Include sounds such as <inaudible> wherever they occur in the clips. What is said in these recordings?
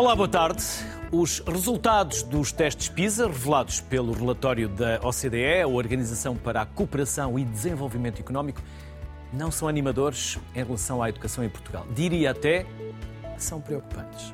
Olá, boa tarde. Os resultados dos testes PISA, revelados pelo relatório da OCDE, a Organização para a Cooperação e Desenvolvimento Económico, não são animadores em relação à educação em Portugal. Diria até que são preocupantes.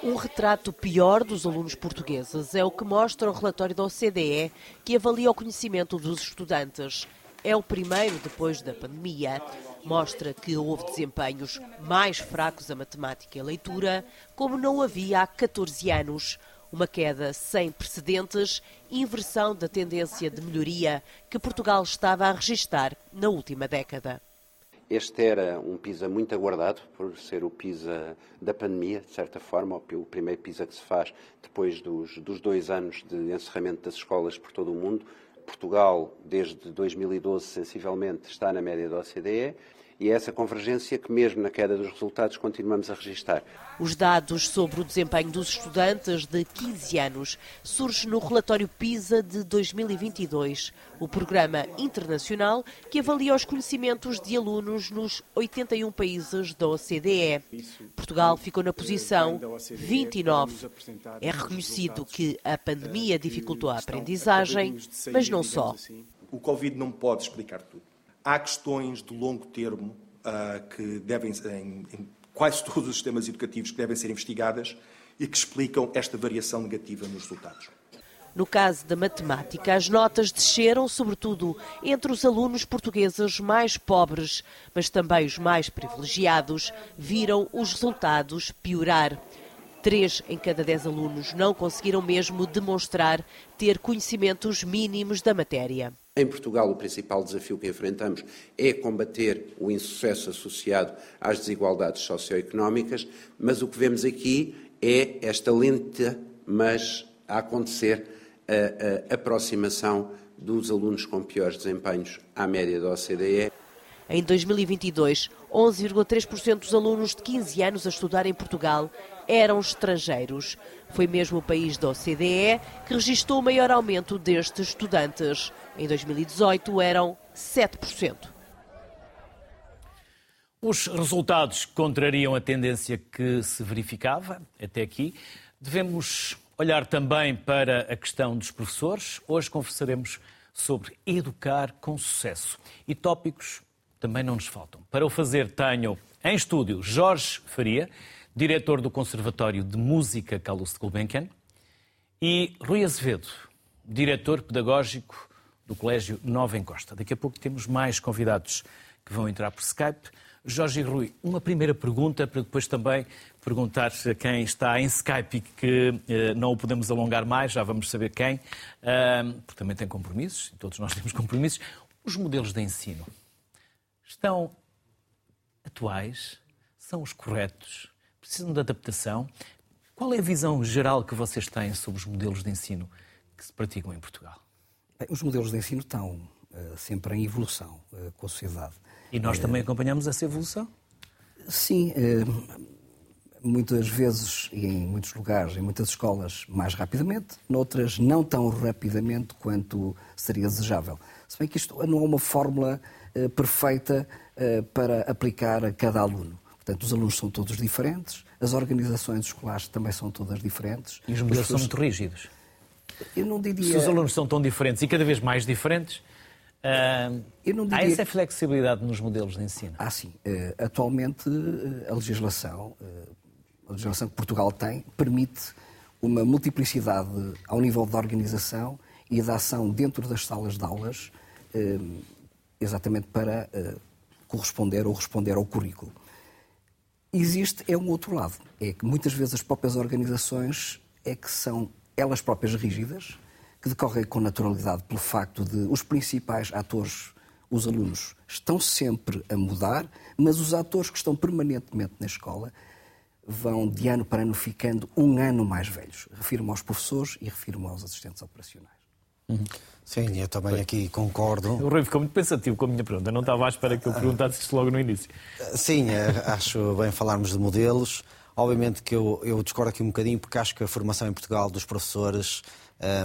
Um retrato pior dos alunos portugueses é o que mostra o relatório da OCDE, que avalia o conhecimento dos estudantes. É o primeiro depois da pandemia. Mostra que houve desempenhos mais fracos a matemática e a leitura, como não havia há 14 anos. Uma queda sem precedentes, inversão da tendência de melhoria que Portugal estava a registrar na última década. Este era um PISA muito aguardado, por ser o PISA da pandemia, de certa forma, o primeiro PISA que se faz depois dos, dos dois anos de encerramento das escolas por todo o mundo. Portugal, desde 2012, sensivelmente, está na média da OCDE e é essa convergência que, mesmo na queda dos resultados, continuamos a registrar. Os dados sobre o desempenho dos estudantes de 15 anos surgem no relatório PISA de 2022, o programa internacional que avalia os conhecimentos de alunos nos 81 países da OCDE. Portugal ficou na posição 29. É reconhecido que a pandemia dificultou a aprendizagem, mas não só. O Covid não pode explicar tudo. Há questões de longo termo uh, que devem, em, em quase todos os sistemas educativos, que devem ser investigadas e que explicam esta variação negativa nos resultados. No caso da matemática, as notas desceram, sobretudo entre os alunos portugueses mais pobres, mas também os mais privilegiados viram os resultados piorar. Três em cada dez alunos não conseguiram mesmo demonstrar ter conhecimentos mínimos da matéria. Em Portugal, o principal desafio que enfrentamos é combater o insucesso associado às desigualdades socioeconómicas, mas o que vemos aqui é esta lenta, mas a acontecer, a, a aproximação dos alunos com piores desempenhos à média da OCDE. Em 2022, 11,3% dos alunos de 15 anos a estudar em Portugal eram estrangeiros. Foi mesmo o país da OCDE que registrou o maior aumento destes estudantes. Em 2018 eram 7%. Os resultados contrariam a tendência que se verificava até aqui. Devemos olhar também para a questão dos professores. Hoje conversaremos sobre educar com sucesso. E tópicos também não nos faltam. Para o fazer, tenho em estúdio Jorge Faria, diretor do Conservatório de Música Carlos de Gulbenkian, e Rui Azevedo, diretor pedagógico do Colégio Nova Encosta. Daqui a pouco temos mais convidados que vão entrar por Skype. Jorge e Rui, uma primeira pergunta para depois também perguntar a quem está em Skype e que eh, não o podemos alongar mais, já vamos saber quem, eh, porque também tem compromissos, todos nós <laughs> temos compromissos. Os modelos de ensino estão atuais? São os corretos? Precisam de adaptação? Qual é a visão geral que vocês têm sobre os modelos de ensino que se praticam em Portugal? Bem, os modelos de ensino estão uh, sempre em evolução uh, com a sociedade. E nós também acompanhamos essa evolução? Sim, muitas vezes e em muitos lugares, em muitas escolas, mais rapidamente, noutras não tão rapidamente quanto seria desejável. Se bem que isto não é uma fórmula perfeita para aplicar a cada aluno. Portanto, os alunos são todos diferentes, as organizações escolares também são todas diferentes. E os modelos são muito rígidos? Eu não diria... Se os alunos são tão diferentes e cada vez mais diferentes, Uh, diria... Há essa flexibilidade nos modelos de ensino? Ah, sim. Uh, atualmente, uh, a legislação, a legislação que Portugal tem, permite uma multiplicidade ao nível da organização e da ação dentro das salas de aulas, exatamente para corresponder ou responder ao currículo. Existe é um outro lado, é que muitas vezes as próprias organizações é que são elas próprias rígidas, que decorrem com naturalidade pelo facto de os principais atores, os alunos, estão sempre a mudar, mas os atores que estão permanentemente na escola vão de ano para ano ficando um ano mais velhos. Refiro-me aos professores e refiro-me aos assistentes operacionais. Uhum. Sim, eu também aqui concordo. O Rui ficou muito pensativo com a minha pergunta. Não estava à espera que eu perguntasse isto logo no início. Sim, eh, acho bem falarmos de modelos. Obviamente que eu, eu discordo aqui um bocadinho, porque acho que a formação em Portugal dos professores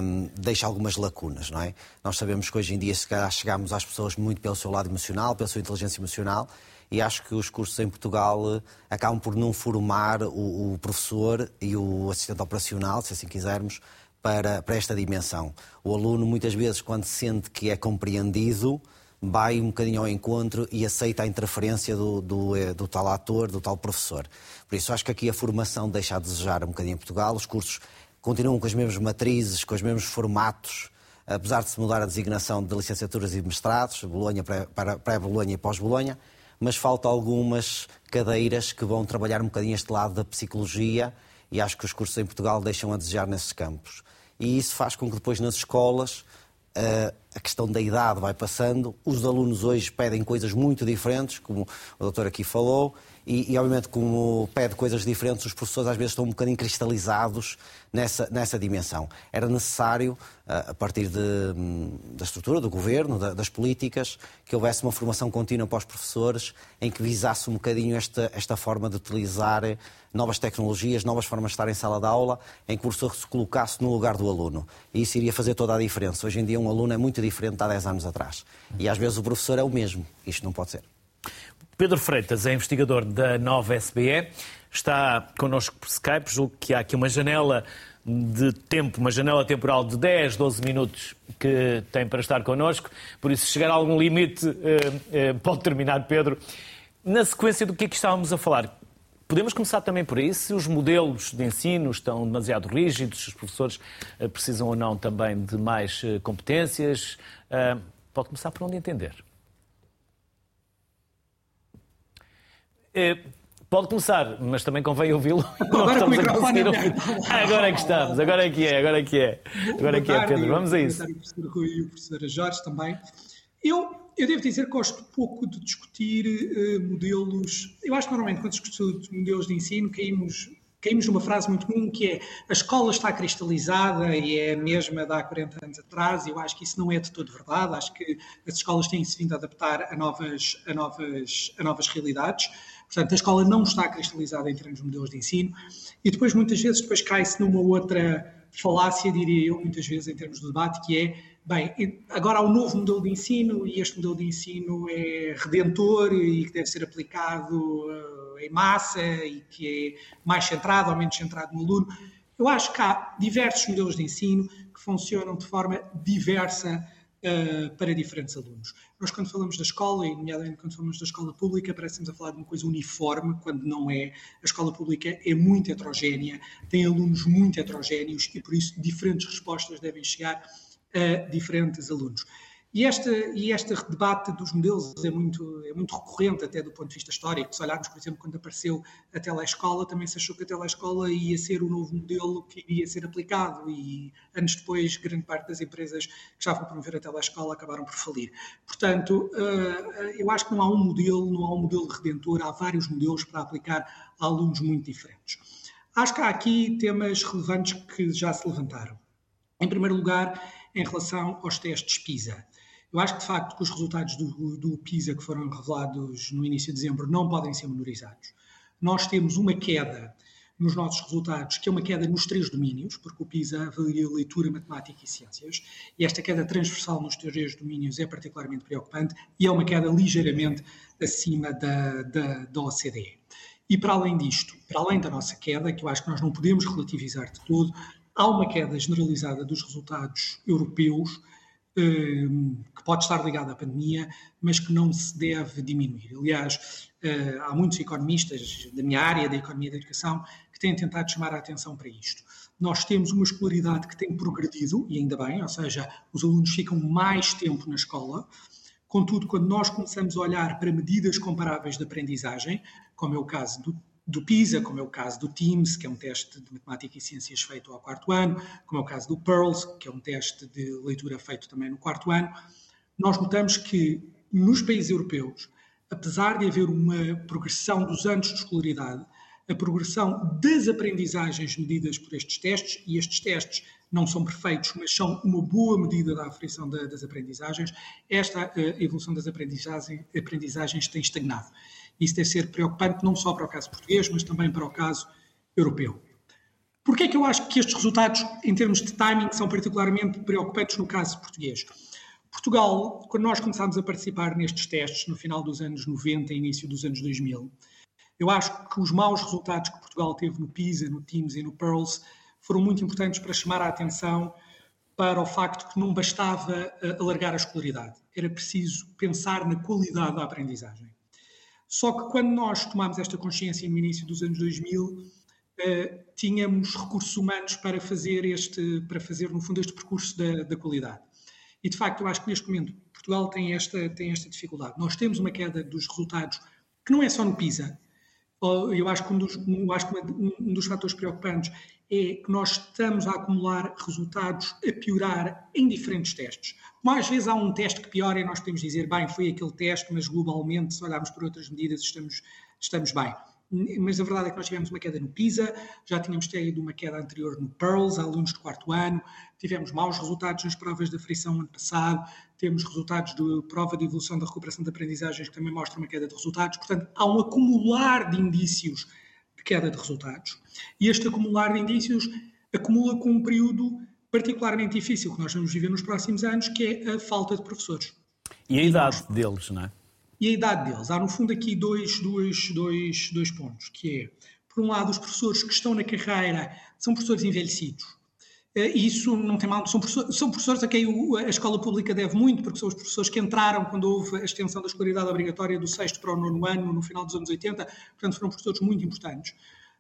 um, deixa algumas lacunas, não é? Nós sabemos que hoje em dia, se calhar, chegamos às pessoas muito pelo seu lado emocional, pela sua inteligência emocional, e acho que os cursos em Portugal acabam por não formar o, o professor e o assistente operacional, se assim quisermos, para, para esta dimensão. O aluno, muitas vezes, quando sente que é compreendido, vai um bocadinho ao encontro e aceita a interferência do, do, eh, do, tal ator, do tal professor. Por isso, acho que aqui a formação deixa a desejar um bocadinho em Portugal. Os cursos continuam com as mesmas matrizes, com os mesmos formatos, apesar de se mudar a designação de licenciaturas e mestrados, Bolonha, pré-Bolonha e pós-Bolonha, mas faltam algumas cadeiras que vão trabalhar um bocadinho este lado da psicologia e acho que os cursos em Portugal deixam a desejar nesses campos. E isso faz com que depois nas escolas eh, a questão da idade vai passando, os alunos hoje pedem coisas muito diferentes, como o doutor aqui falou, e, e, obviamente, como pede coisas diferentes, os professores às vezes estão um bocadinho cristalizados nessa, nessa dimensão. Era necessário, eh, a partir de, hum, da estrutura do governo, das políticas, que houvesse uma formação contínua para os professores em que visasse um bocadinho esta, esta forma de utilizar novas tecnologias, novas formas de estar em sala de aula, em que o professor se colocasse no lugar do aluno. E isso iria fazer toda a diferença. Hoje em dia, um aluno é muito diferente de há 10 anos atrás. E às vezes o professor é o mesmo. Isto não pode ser. Pedro Freitas é investigador da nova SBE, está connosco por Skype, julgo que há aqui uma janela de tempo, uma janela temporal de 10, 12 minutos que tem para estar connosco, por isso, se chegar a algum limite, eh, eh, pode terminar, Pedro. Na sequência do que é que estávamos a falar, podemos começar também por aí, se os modelos de ensino estão demasiado rígidos, se os professores eh, precisam ou não também de mais competências, pode começar por onde entender. Pode começar, mas também convém ouvi-lo. <laughs> Agora, agora é que estamos, agora é que é, agora é que é. Agora é que é, Pedro, vamos a isso. O professor Rui e o professor Jorge também. Eu, eu devo dizer que gosto pouco de discutir uh, modelos. Eu acho que normalmente quando discutimos modelos de ensino caímos caímos numa frase muito comum que é a escola está cristalizada e é a mesma de há 40 anos atrás, eu acho que isso não é de todo verdade. Acho que as escolas têm-se vindo a adaptar a novas, a novas, a novas realidades. Portanto, a escola não está cristalizada em termos de modelos de ensino e depois, muitas vezes, depois cai-se numa outra falácia, diria eu, muitas vezes, em termos de debate, que é, bem, agora há um novo modelo de ensino e este modelo de ensino é redentor e que deve ser aplicado uh, em massa e que é mais centrado ou menos centrado no aluno. Eu acho que há diversos modelos de ensino que funcionam de forma diversa uh, para diferentes alunos. Nós, quando falamos da escola, e nomeadamente quando falamos da escola pública, parecemos a falar de uma coisa uniforme, quando não é. A escola pública é muito heterogénea, tem alunos muito heterogéneos e, por isso, diferentes respostas devem chegar a diferentes alunos. E este, e este debate dos modelos é muito, é muito recorrente, até do ponto de vista histórico. Se olharmos, por exemplo, quando apareceu a telescola, também se achou que a telescola ia ser o novo modelo que iria ser aplicado. E anos depois, grande parte das empresas que estavam a promover a telescola acabaram por falir. Portanto, eh, eu acho que não há um modelo, não há um modelo redentor, há vários modelos para aplicar a alunos muito diferentes. Acho que há aqui temas relevantes que já se levantaram. Em primeiro lugar, em relação aos testes PISA. Eu acho que, de facto, que os resultados do, do PISA que foram revelados no início de dezembro não podem ser menorizados. Nós temos uma queda nos nossos resultados, que é uma queda nos três domínios, porque o PISA avalia leitura, matemática e ciências, e esta queda transversal nos três domínios é particularmente preocupante e é uma queda ligeiramente acima da, da, da OCDE. E para além disto, para além da nossa queda, que eu acho que nós não podemos relativizar de todo, há uma queda generalizada dos resultados europeus Ehm, que pode estar ligado à pandemia, mas que não se deve diminuir. Aliás, eh, há muitos economistas da minha área, da economia da educação, que têm tentado chamar a atenção para isto. Nós temos uma escolaridade que tem progredido, e ainda bem, ou seja, os alunos ficam mais tempo na escola. Contudo, quando nós começamos a olhar para medidas comparáveis de aprendizagem, como é o caso do do PISA, como é o caso do TIMS, que é um teste de matemática e ciências feito ao quarto ano, como é o caso do PEARLS, que é um teste de leitura feito também no quarto ano, nós notamos que nos países europeus, apesar de haver uma progressão dos anos de escolaridade, a progressão das aprendizagens medidas por estes testes, e estes testes não são perfeitos, mas são uma boa medida da aferição das aprendizagens, esta eh, evolução das aprendizagens, aprendizagens tem estagnado. Isso deve ser preocupante não só para o caso português, mas também para o caso europeu. Porquê é que eu acho que estes resultados, em termos de timing, são particularmente preocupantes no caso português? Portugal, quando nós começámos a participar nestes testes no final dos anos 90 e início dos anos 2000, eu acho que os maus resultados que Portugal teve no PISA, no TIMS e no PEARLS foram muito importantes para chamar a atenção para o facto que não bastava eh, alargar a escolaridade, era preciso pensar na qualidade da aprendizagem. Só que quando nós tomámos esta consciência no início dos anos 2000, eh, tínhamos recursos humanos para fazer este, para fazer no fundo este percurso da, da qualidade. E de facto, eu acho que neste momento Portugal tem esta, tem esta dificuldade. Nós temos uma queda dos resultados que não é só no PISA. Eu acho que um dos, acho que um dos fatores preocupantes é que nós estamos a acumular resultados a piorar em diferentes testes. Às vezes há um teste que piora e nós podemos dizer, bem, foi aquele teste, mas globalmente, se olharmos por outras medidas, estamos, estamos bem mas a verdade é que nós tivemos uma queda no PISA, já tínhamos tido uma queda anterior no PEARLS, alunos de quarto ano, tivemos maus resultados nas provas da frição ano passado, temos resultados de prova de evolução da recuperação de aprendizagens que também mostram uma queda de resultados, portanto, há um acumular de indícios de queda de resultados. E este acumular de indícios acumula com um período particularmente difícil que nós vamos viver nos próximos anos, que é a falta de professores. E a idade deles, não é? e a idade deles. Há, no fundo, aqui dois, dois, dois, dois pontos, que é, por um lado, os professores que estão na carreira são professores envelhecidos. Eh, e isso não tem mal, são professores, são professores a quem a escola pública deve muito, porque são os professores que entraram quando houve a extensão da escolaridade obrigatória do sexto para o nono ano, no final dos anos 80, portanto foram professores muito importantes.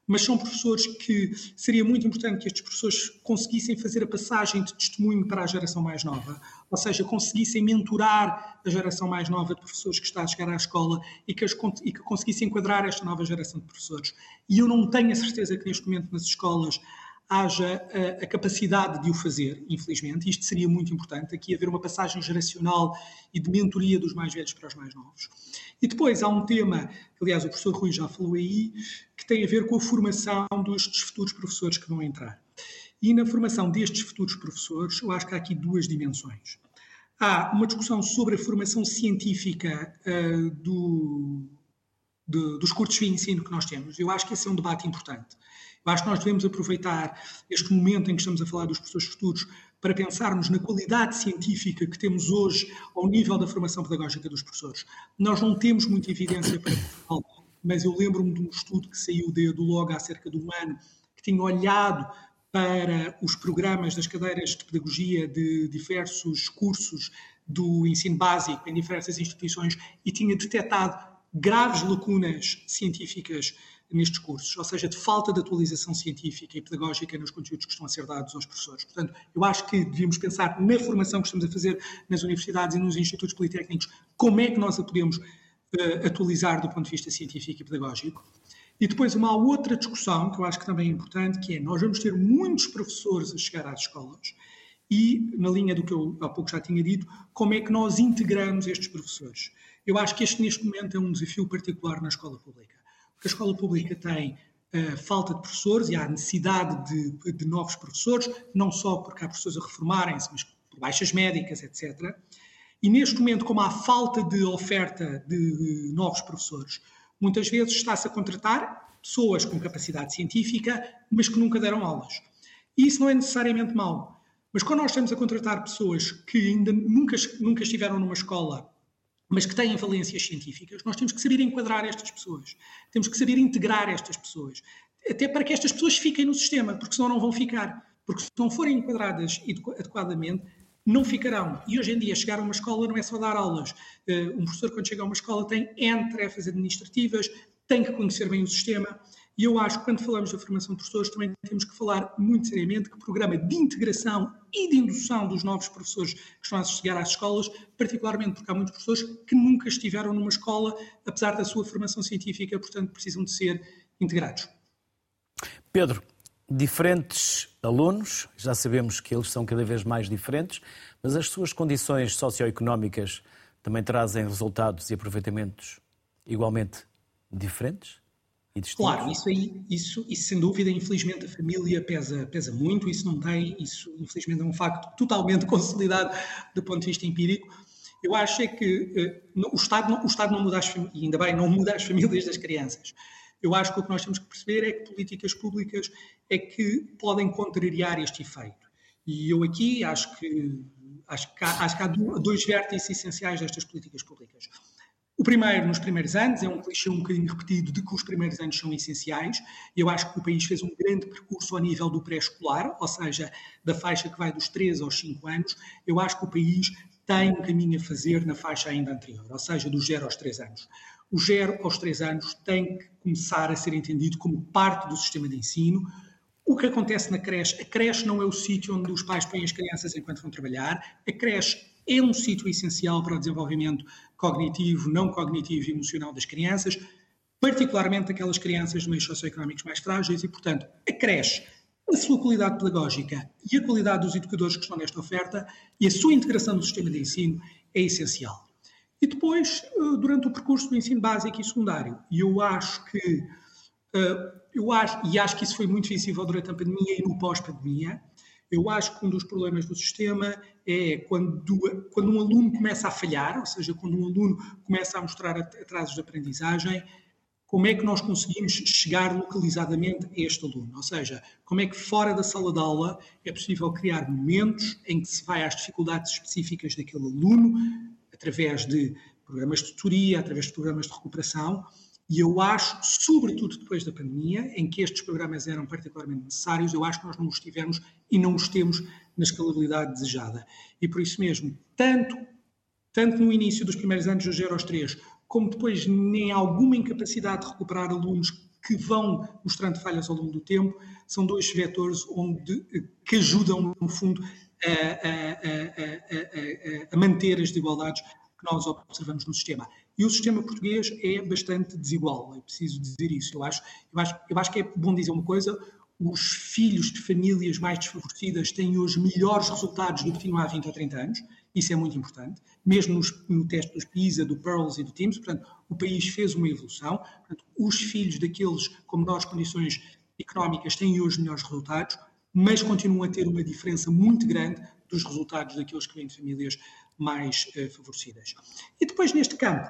Mas são professores que seria muito importante que estes professores conseguissem fazer a passagem de testemunho para a geração mais nova, ou seja, conseguissem mentorar a geração mais nova de professores que está a chegar à escola e que, as, e que conseguissem enquadrar esta nova geração de professores. E eu não tenho a certeza que neste momento nas escolas haja a, a, capacidade de o fazer, infelizmente. Isto seria muito importante, aqui haver uma passagem geracional e de mentoria dos mais velhos para os mais novos. E depois há um tema, aliás o professor Rui já falou aí, que tem a ver com a formação destes futuros professores que vão entrar. E na formação destes futuros professores, eu acho que há aqui duas dimensões. Há uma discussão sobre a formação científica uh, do, de, dos cursos de ensino que nós temos. Eu acho que esse é um debate importante. Eu acho que nós devemos aproveitar este momento em que estamos a falar dos professores futuros para pensarmos na qualidade científica que temos hoje ao nível da formação pedagógica dos professores. Nós não temos muita evidência para Portugal, mas eu lembro-me de um estudo que saiu de, do LOG há cerca de um ano, que tinha olhado para os programas das cadeiras de pedagogia de diversos cursos do ensino básico em diversas instituições e tinha detectado graves lacunas científicas nestes cursos, ou seja, de falta de atualização científica e pedagógica nos conteúdos que estão a ser dados aos professores. Portanto, eu acho que devíamos pensar na formação que estamos a fazer nas universidades e nos institutos politécnicos, como é que nós a podemos uh, atualizar do ponto de vista científico e pedagógico. E depois uma outra discussão que eu acho que também é importante, que é nós vamos ter muitos professores a chegar às escolas e, na linha do que eu há pouco já tinha dito, como é que nós integramos estes professores. Eu acho que este, neste momento, é um desafio particular na escola pública que a escola pública tem uh, falta de professores e há necessidade de, de, novos professores, não só porque há professores a reformarem-se, mas por baixas médicas, etc. E neste momento, como há falta de oferta de novos professores, muitas vezes está-se a contratar pessoas com capacidade científica, mas que nunca deram aulas. E isso não é necessariamente mau. Mas quando nós estamos a contratar pessoas que ainda nunca, nunca estiveram numa escola mas que têm valências científicas, nós temos que saber enquadrar estas pessoas. Temos que saber integrar estas pessoas. Até para que estas pessoas fiquem no sistema, porque senão não vão ficar. Porque se não forem enquadradas adequadamente, não ficarão. E hoje em dia, chegar a uma escola não é só dar aulas. Eh, um professor, quando chega a uma escola, tem N tarefas administrativas, tem que conhecer bem o sistema. E eu acho que quando falamos da formação de professores também temos que falar muito seriamente que o programa de integração e de indução dos novos professores que estão a chegar às escolas, particularmente porque há muitos professores que nunca estiveram numa escola, apesar da sua formação científica, portanto precisam de ser integrados. Pedro, diferentes alunos, já sabemos que eles são cada vez mais diferentes, mas as suas condições socioeconómicas também trazem resultados e aproveitamentos igualmente diferentes? Claro, isso aí, isso, isso sem dúvida, infelizmente a família pesa, pesa muito, isso não tem, isso infelizmente é um facto totalmente <laughs> consolidado do ponto de vista empírico. Eu acho é que uh, o, Estado, o Estado não muda as e ainda bem, não muda as famílias das crianças. Eu acho que o que nós temos que perceber é que políticas públicas é que podem contrariar este efeito. E eu aqui acho que, acho que, há, acho que há dois vértices essenciais destas políticas públicas. O primeiro, nos primeiros anos, é um clichê um bocadinho repetido de que os primeiros anos são essenciais. Eu acho que o país fez um grande percurso ao nível do pré-escolar, ou seja, da faixa que vai dos 3 aos 5 anos. Eu acho que o país tem um caminho a fazer na faixa ainda anterior, ou seja, dos 0 aos 3 anos. O 0 aos 3 anos tem que começar a ser entendido como parte do sistema de ensino. O que acontece na creche? A creche não é o sítio onde os pais põem as crianças enquanto vão trabalhar. A creche é um sítio essencial para o desenvolvimento cognitivo, não cognitivo e emocional das crianças, particularmente aquelas crianças de meios socioeconómicos mais frágeis e, portanto, a creche, a sua qualidade pedagógica e a qualidade dos educadores que estão nesta oferta e a sua integração no sistema de ensino é essencial. E depois, eh, durante o percurso do ensino básico e secundário, e eu acho que, eh, eu acho, e acho que isso foi muito visível durante a pandemia e no pós-pandemia, eu acho que um dos problemas do sistema é quando, quando um aluno começa a falhar, ou seja, quando um aluno começa a mostrar atrasos de aprendizagem, como é que nós conseguimos chegar localizadamente a este aluno? Ou seja, como é que fora da sala de aula é possível criar momentos em que se vai às dificuldades específicas daquele aluno, através de programas de tutoria, através de programas de recuperação, e eu acho, sobretudo depois da pandemia, em que estes programas eram particularmente necessários, eu acho que nós não os tivemos e não os temos na escalabilidade desejada. E por isso mesmo, tanto, tanto no início dos primeiros anos dos 0 aos 3, como depois em alguma incapacidade de recuperar alunos que vão mostrando falhas ao longo do tempo, são dois vetores onde, que ajudam, no fundo, a, a, a, a manter as desigualdades que nós observamos no sistema. E o sistema português é bastante desigual, é preciso dizer isso. Eu acho, eu acho, eu acho que é bom dizer uma coisa: os filhos de famílias mais desfavorecidas têm hoje melhores resultados do que tinham há 20 ou 30 anos. Isso é muito importante, mesmo nos, no teste dos PISA, do PEARLS e do TIMSS. Portanto, o país fez uma evolução. Portanto, os filhos daqueles com menores condições económicas têm hoje melhores resultados, mas continuam a ter uma diferença muito grande dos resultados daqueles que vêm de famílias mais uh, favorecidas. E depois, neste campo,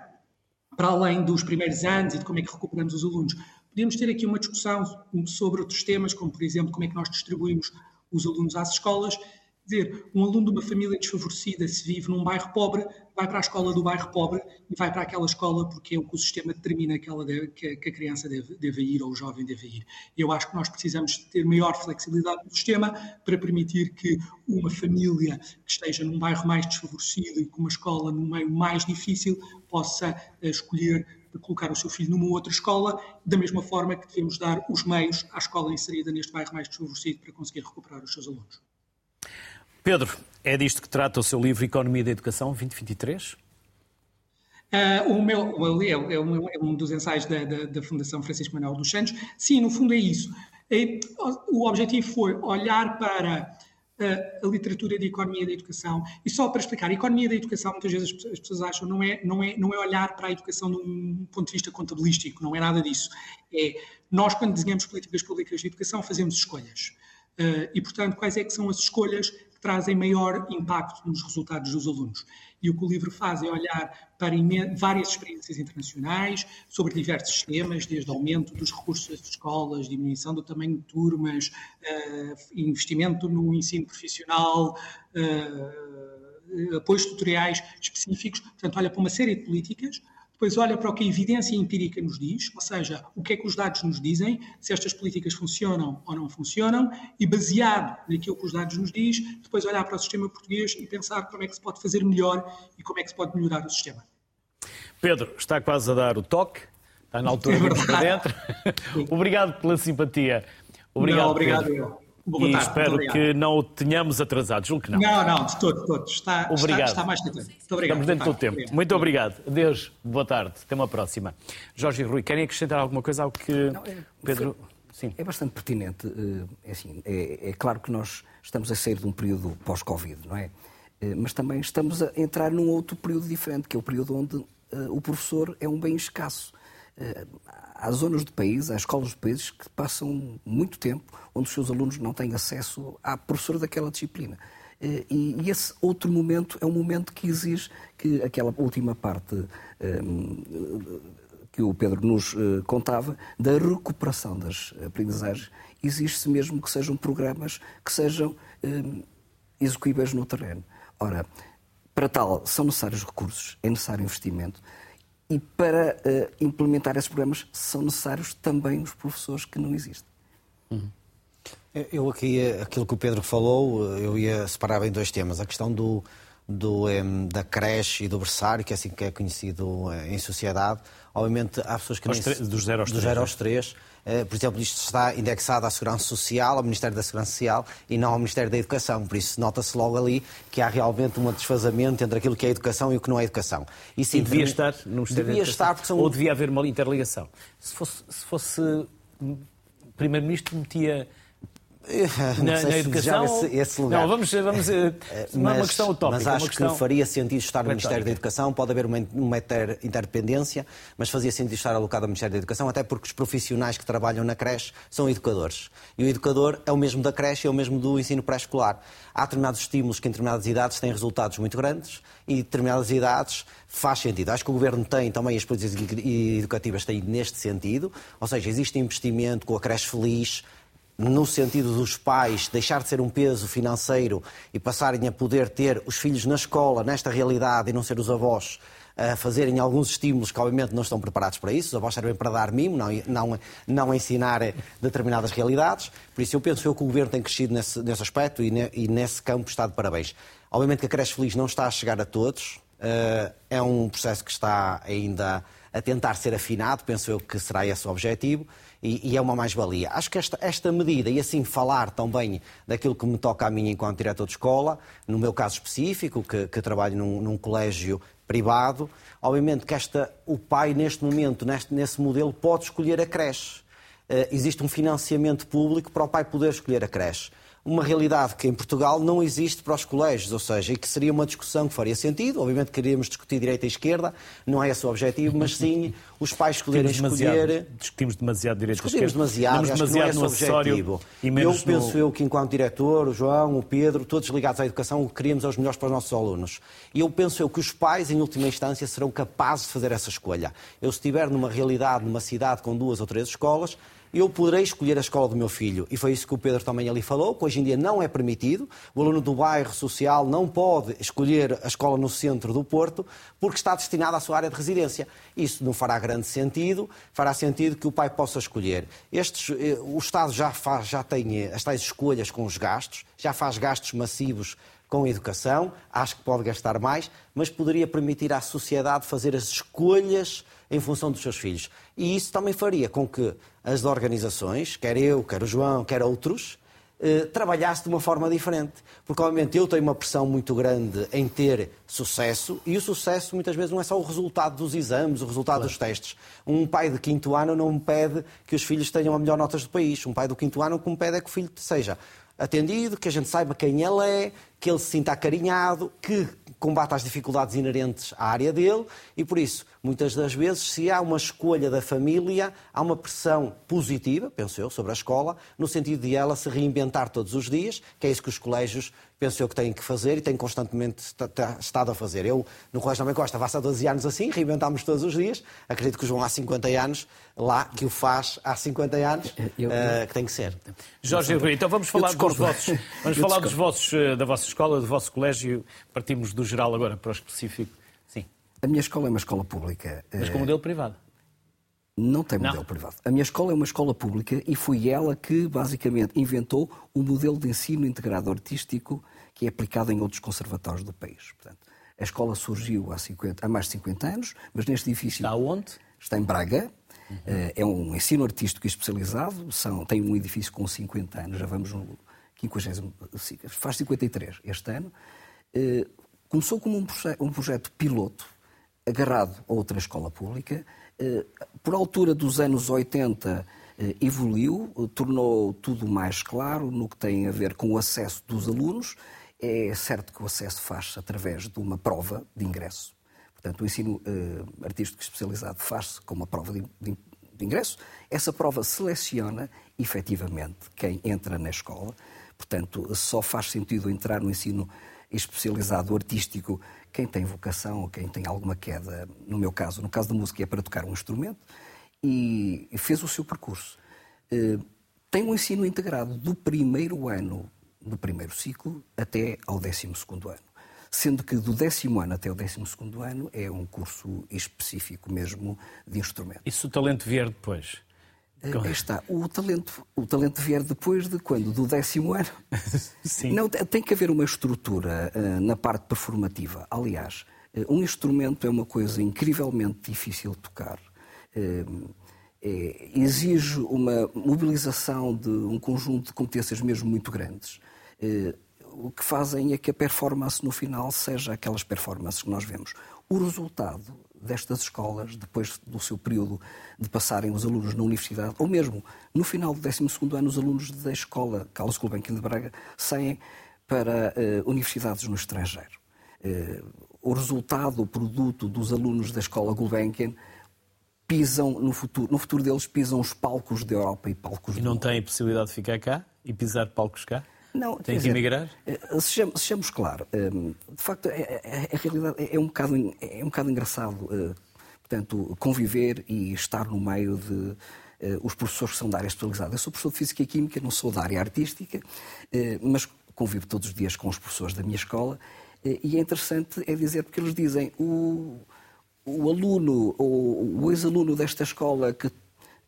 para além dos primeiros anos e de como é que recuperamos os alunos, podíamos ter aqui uma discussão sobre outros temas, como, por exemplo, como é que nós distribuímos os alunos às escolas dizer, um aluno de uma família desfavorecida, se vive num bairro pobre, vai para a escola do bairro pobre e vai para aquela escola porque é o que o sistema determina que, ela deve, que, a criança deve, deve ir ou o jovem deve ir. Eu acho que nós precisamos ter maior flexibilidade no sistema para permitir que uma família que esteja num bairro mais desfavorecido e com uma escola num meio mais difícil possa eh, escolher colocar o seu filho numa outra escola, da mesma forma que devemos dar os meios à escola inserida neste bairro mais desfavorecido para conseguir recuperar os seus alunos. Pedro, é disto que trata o seu livro Economia da Educação 2023? Uh, ah, o meu, é, é, um, é, um, dos ensaios da, da, da, Fundação Francisco Manuel dos Santos. Sim, no fundo é isso. É, o objetivo foi olhar para a, a literatura de economia da educação. E só para explicar, a economia da educação, muitas vezes as pessoas acham, não é, não é, não é olhar para a educação de um ponto de vista contabilístico, não é nada disso. É, nós, quando desenhamos políticas públicas de educação, fazemos escolhas. Uh, e, portanto, quais é que são as escolhas trazem maior impacto nos resultados dos alunos. E o que o livro faz é olhar para várias experiências internacionais sobre diversos temas, desde aumento dos recursos das escolas, diminuição do tamanho de turmas, uh, investimento no ensino profissional, uh, apoios tutoriais específicos. Portanto, olha para uma série de políticas depois olha para o que a evidência empírica nos diz, ou seja, o que é que os dados nos dizem, se estas políticas funcionam ou não funcionam, e baseado naquilo que os dados nos diz, depois olhar para o sistema português e pensar como é que se pode fazer melhor e como é que se pode melhorar o sistema. Pedro, está quase a dar o toque, está na <laughs> altura de ir para dentro. <laughs> obrigado pela simpatia. Obrigado, não, obrigado Pedro. Boa e espero que não o tenhamos atrasado. Julgo que não. Não, não, de todo, de todo. Está, obrigado. Está, está mais que tempo. Muito obrigado. Estamos dentro do tempo. Obrigado. Muito obrigado. Adeus. Boa tarde. Até uma próxima. Jorge e Rui, querem acrescentar alguma coisa ao que não, é, Pedro... Sim. É bastante pertinente. Eh, é, assim, é, é claro que nós estamos a sair de um período pós-Covid, não é? Eh, mas também estamos a entrar num outro período diferente, que é o período onde uh, o professor é um bem escasso. Uh, há zonas do país, há escolas do país que passam muito tempo onde os seus alunos não têm acesso à professora daquela disciplina. Eh, e esse outro momento é um momento que exige que aquela última parte ehm, que o Pedro nos eh, contava, da recuperação das aprendizagens, exige-se mesmo que sejam programas que sejam execuíveis no terreno. Ora, para tal, são necessários recursos, é necessário investimento. E para uh, implementar esses programas são necessários também os professores que não existem. Uhum. Eu aqui, aquilo que o Pedro falou, eu ia separar em dois temas. A questão do, do, da creche e do berçário, que é assim que é conhecido eh, em sociedade. Obviamente, há pessoas que... Nem, dos 0 aos 3. Dos 0 aos 3. Uh, por exemplo, isto está indexado à Segurança Social, ao Ministério da Segurança Social e não ao Ministério da Educação. Por isso, nota-se logo ali que há realmente um desfazamento entre aquilo que é educação e o que não é educação. E, sim, e devia estar no Ministério devia estar, porque são... Ou devia haver uma interligação. Se fosse, se fosse Primeiro-Ministro, metia <laughs> não na, na educação. Esse, esse, lugar. Não, vamos. vamos eh, não é uma questão utópica. Mas acho é questão... que faria sentido estar no Ministério da Educação. Pode haver uma, uma interdependência, mas fazia sentido estar alocado ao Ministério da Educação, até porque os profissionais que trabalham na creche são educadores. E o educador é o mesmo da creche, é o mesmo do ensino pré-escolar. Há determinados estímulos que em determinadas idades têm resultados muito grandes e em determinadas idades faz sentido. Acho que o Governo tem também, as políticas educativas têm neste sentido, ou seja, existe investimento com a creche feliz, no sentido dos pais deixar de ser um peso financeiro e passarem a poder ter os filhos na escola, nesta realidade, e não ser os avós a fazerem alguns estímulos que obviamente não estão preparados para isso. Os avós servem para dar mimo, não, não, não ensinar determinadas realidades. Por isso eu penso eu que o Governo tem crescido nesse, nesse aspecto e, ne, e nesse campo está de parabéns. Obviamente que a creche feliz não está a chegar a todos. Uh, é um processo que está ainda a tentar ser afinado, penso eu que será esse o objetivo e, e é uma mais-valia. Acho que esta, esta medida, e assim falar também daquilo que me toca a mim enquanto diretor de escola, no meu caso específico, que, que trabalho num, num colégio privado, obviamente que esta, o pai, neste momento, neste, nesse modelo, pode escolher a creche. Uh, existe um financiamento público para o pai poder escolher a creche uma realidade que em Portugal não existe para os colégios, ou seja, e que seria uma discussão que faria sentido. Obviamente queríamos discutir direita e esquerda, não é esse o objetivo, mas sim os pais escolherem escolher. Discutimos demasiado direita e esquerda. Discutimos demasiado, acho demasiado que não é esse o objetivo. eu penso no... eu que enquanto diretor, o João, o Pedro, todos ligados à educação, o que queríamos é os melhores para os nossos alunos. E eu penso eu que os pais, em última instância, serão capazes de fazer essa escolha. Eu se estiver numa realidade, numa cidade com duas ou três escolas, eu poderei escolher a escola do meu filho. E foi isso que o Pedro também ali falou, que hoje em dia não é permitido. O aluno do bairro social não pode escolher a escola no centro do Porto porque está destinado à sua área de residência. Isso não fará grande sentido, fará sentido que o pai possa escolher. Estes, eh, o Estado já, faz, já tem eh, as tais escolhas com os gastos, já faz gastos massivos com a educação, acho que pode gastar mais, mas poderia permitir à sociedade fazer as escolhas em função dos seus filhos. E isso também faria com que as organizações, quer eu, quer o João, quer outros, eh, trabalhasse de uma forma diferente. Porque, obviamente, eu tenho uma pressão muito grande em ter sucesso, e o sucesso muitas vezes não é só o resultado dos exames, o resultado claro. dos testes. Um pai de quinto ano não me pede que os filhos tenham a melhor notas do país. Um pai do quinto ano o que me pede é que o filho seja atendido, que a gente saiba quem ele é, que ele se sinta acarinhado, que combate as dificuldades inerentes à área dele e, por isso, muitas das vezes, se há uma escolha da família, há uma pressão positiva, penso eu, sobre a escola, no sentido de ela se reinventar todos os dias, que é isso que os colégios, penso eu, que têm que fazer e têm constantemente estado a fazer. Eu, no Colégio Também Costa, faço há 12 anos assim, reinventámos todos os dias. Acredito que o João há 50 anos, lá, que o faz há 50 anos, eu, eu, uh, que tem que ser. Jorge Rui, então vamos falar dos vossos, <laughs> vamos falar dos vossos, eh, da vossa escola, do vosso colégio. Partimos do geral agora para o específico. Sim. A minha escola é uma escola pública. Mas com modelo privado? Não tem modelo não. privado. A minha escola é uma escola pública e foi ela que, basicamente, inventou o modelo de ensino integrado artístico que é aplicado em outros conservatórios do país. Portanto, a escola surgiu há, 50, há mais de 50 anos, mas neste edifício... Está onde? Está em Braga. Uhum. É um ensino artístico especializado. São, tem um edifício com 50 anos, já vamos no 50, faz 53 este ano. Eh, começou como um, proje um projeto piloto, agarrado a outra escola pública. Eh, por altura dos anos 80, eh, evoluiu, tornou tudo mais claro no que tem a ver com o acesso dos alunos. É certo que o acesso faz-se através de uma prova de ingresso. Portanto, o ensino artístico especializado faz-se com uma prova de, de, de ingresso. Essa prova seleciona, efetivamente, quem entra na escola. Portanto, só faz sentido entrar no ensino especializado artístico quem tem vocação ou quem tem alguma queda, no meu caso, no caso da música é para tocar um instrumento, e fez o seu percurso. Eh, tem um ensino integrado do primeiro ano do primeiro ciclo até ao décimo segundo ano. Sendo que do décimo ano até o décimo segundo ano é um curso específico mesmo de instrumento. E se o talento vier depois? Aí está. O talento, o talento vier depois de quando? Do décimo ano? <laughs> Sim. Não, tem que haver uma estrutura uh, na parte performativa. Aliás, uh, um instrumento é uma coisa incrivelmente difícil de tocar. Uh, é, exige uma mobilização de um conjunto de competências mesmo muito grandes. O que fazem é que a performance no final seja aquelas performances que nós vemos. O resultado destas escolas, depois do seu período de passarem os alunos na universidade, ou mesmo no final do 12 ano, os alunos da escola Carlos Gulbenkian de Braga saem para uh, universidades no estrangeiro. Uh, o resultado, o produto dos alunos da escola Gulbenkian pisam no futuro, no futuro deles pisam os palcos da Europa e palcos E não têm possibilidade de ficar cá e pisar palcos cá? Não, Tem que emigrar? Eh, sejamos, sejamos claros, ehm, de facto, a, é, é, é, realidade é um bocado, é um bocado engraçado, eh, portanto, conviver e estar no meio de eh, os professores que são da área especializada. Eu sou professor de Física e Química, não sou da área artística, mas convivo todos os dias com os professores da minha escola e é interessante é dizer, porque eles dizem o, o aluno ou o ex-aluno desta escola que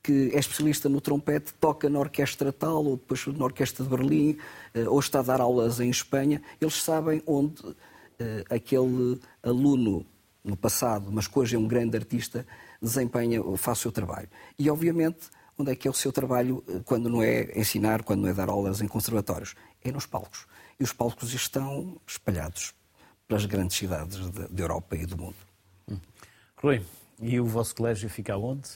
que é especialista no trompete, toca na orquestra tal, ou depois na orquestra de Berlim, eh, ou está a dar aulas em Espanha, eles sabem onde eh, aquele aluno no passado, mas que hoje é um grande artista, desempenha, faz o seu trabalho. E, obviamente, onde é que é o seu trabalho eh, quando não é ensinar, quando não é dar aulas em conservatórios? É nos palcos. E os palcos estão espalhados pelas grandes cidades da Europa e do mundo. Hum. Rui, e o vosso colégio fica onde?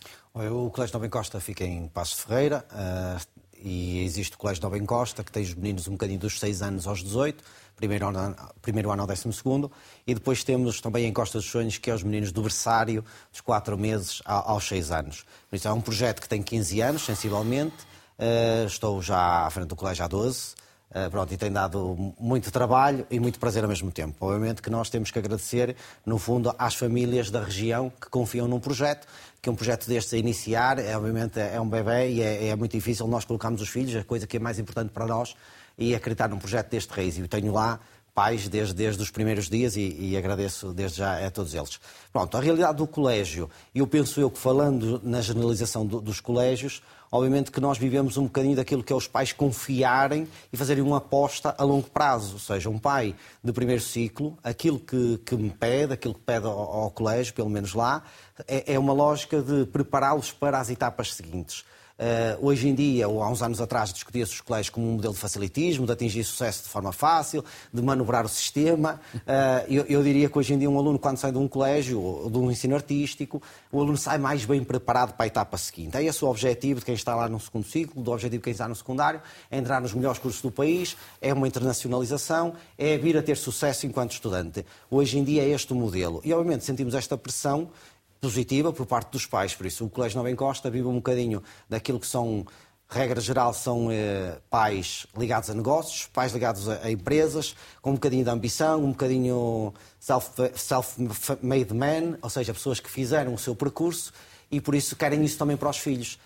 O Colégio Nova Encosta fica em Passo de Ferreira uh, e existe o Colégio Nova Encosta, que tem os meninos um bocadinho dos 6 anos aos 18, primeiro ano, primeiro ano ao 12 segundo, e depois temos também em Costa dos Sonhos, que é os meninos do berçário, dos 4 meses aos 6 anos. Isso é um projeto que tem 15 anos, sensivelmente, uh, estou já à frente do colégio há 12, Uh, pronto, e tem dado muito trabalho e muito prazer ao mesmo tempo. Obviamente que nós temos que agradecer, no fundo, às famílias da região que confiam num projeto, que um projeto destes a iniciar, é, obviamente é um bebê e é, é, muito difícil nós colocarmos os filhos, a coisa que é mais importante para nós, e acreditar num projeto deste raiz. E eu tenho lá pais desde, desde os primeiros dias e, e, agradeço desde já a todos eles. Pronto, a realidade do colégio, eu penso eu que falando na generalização do, dos colégios, obviamente que nós vivemos um bocadinho daquilo que é os pais confiarem e fazerem uma aposta a longo prazo. Ou seja, um pai de primeiro ciclo, aquilo que, que me pede, aquilo que pede ao, ao colégio, pelo menos lá, é, é uma lógica de prepará-los para as etapas seguintes. Uh, hoje em dia, ou há uns anos atrás, discutia-se os colégios como um modelo de facilitismo, de atingir sucesso de forma fácil, de manobrar o sistema. Uh, eu, eu, diria que hoje em dia um aluno, quando sai de um colégio, ou de um ensino artístico, o aluno sai mais bem preparado para a etapa seguinte. É esse o objetivo de quem está lá no segundo ciclo, do objetivo de quem está no secundário, é entrar nos melhores cursos do país, é uma internacionalização, é vir a ter sucesso enquanto estudante. Hoje em dia é este o modelo. E, obviamente, sentimos esta pressão positiva por parte dos pais. Por isso, o Colégio Nova Encosta vive um bocadinho daquilo que são, regra geral, são eh, pais ligados a negócios, pais ligados a, a, empresas, com um bocadinho de ambição, um bocadinho self-made man, ou seja, pessoas que fizeram o seu percurso e por isso querem isso também para os filhos.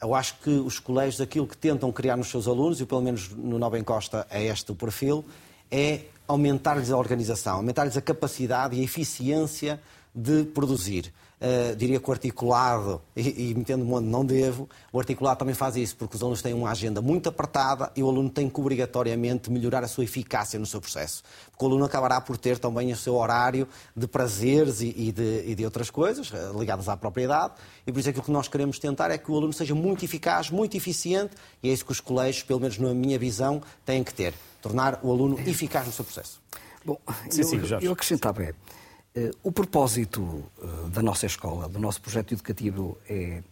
Eu acho que os colégios, aquilo que tentam criar nos seus alunos, e pelo menos no Nova Encosta é este o perfil, é aumentar-lhes a organização, aumentar-lhes a capacidade e a eficiência de produzir. Uh, diria que o articulado, e, e metendo-me onde não devo, o articulado também faz isso, porque os alunos têm uma agenda muito apertada e o aluno tem que obrigatoriamente melhorar a sua eficácia no seu processo. Porque o aluno acabará por ter também o seu horário de prazeres e, e, de, e de, outras coisas uh, ligadas à propriedade, e por isso aquilo que nós queremos tentar é que o aluno seja muito eficaz, muito eficiente, e é isso que os colégios, pelo menos na minha visão, têm que ter. Tornar o aluno eficaz no seu processo. Bom, sim, sim, eu, eu acrescentava é, eh, o propósito eh, da nossa escola, do nosso projeto educativo, é,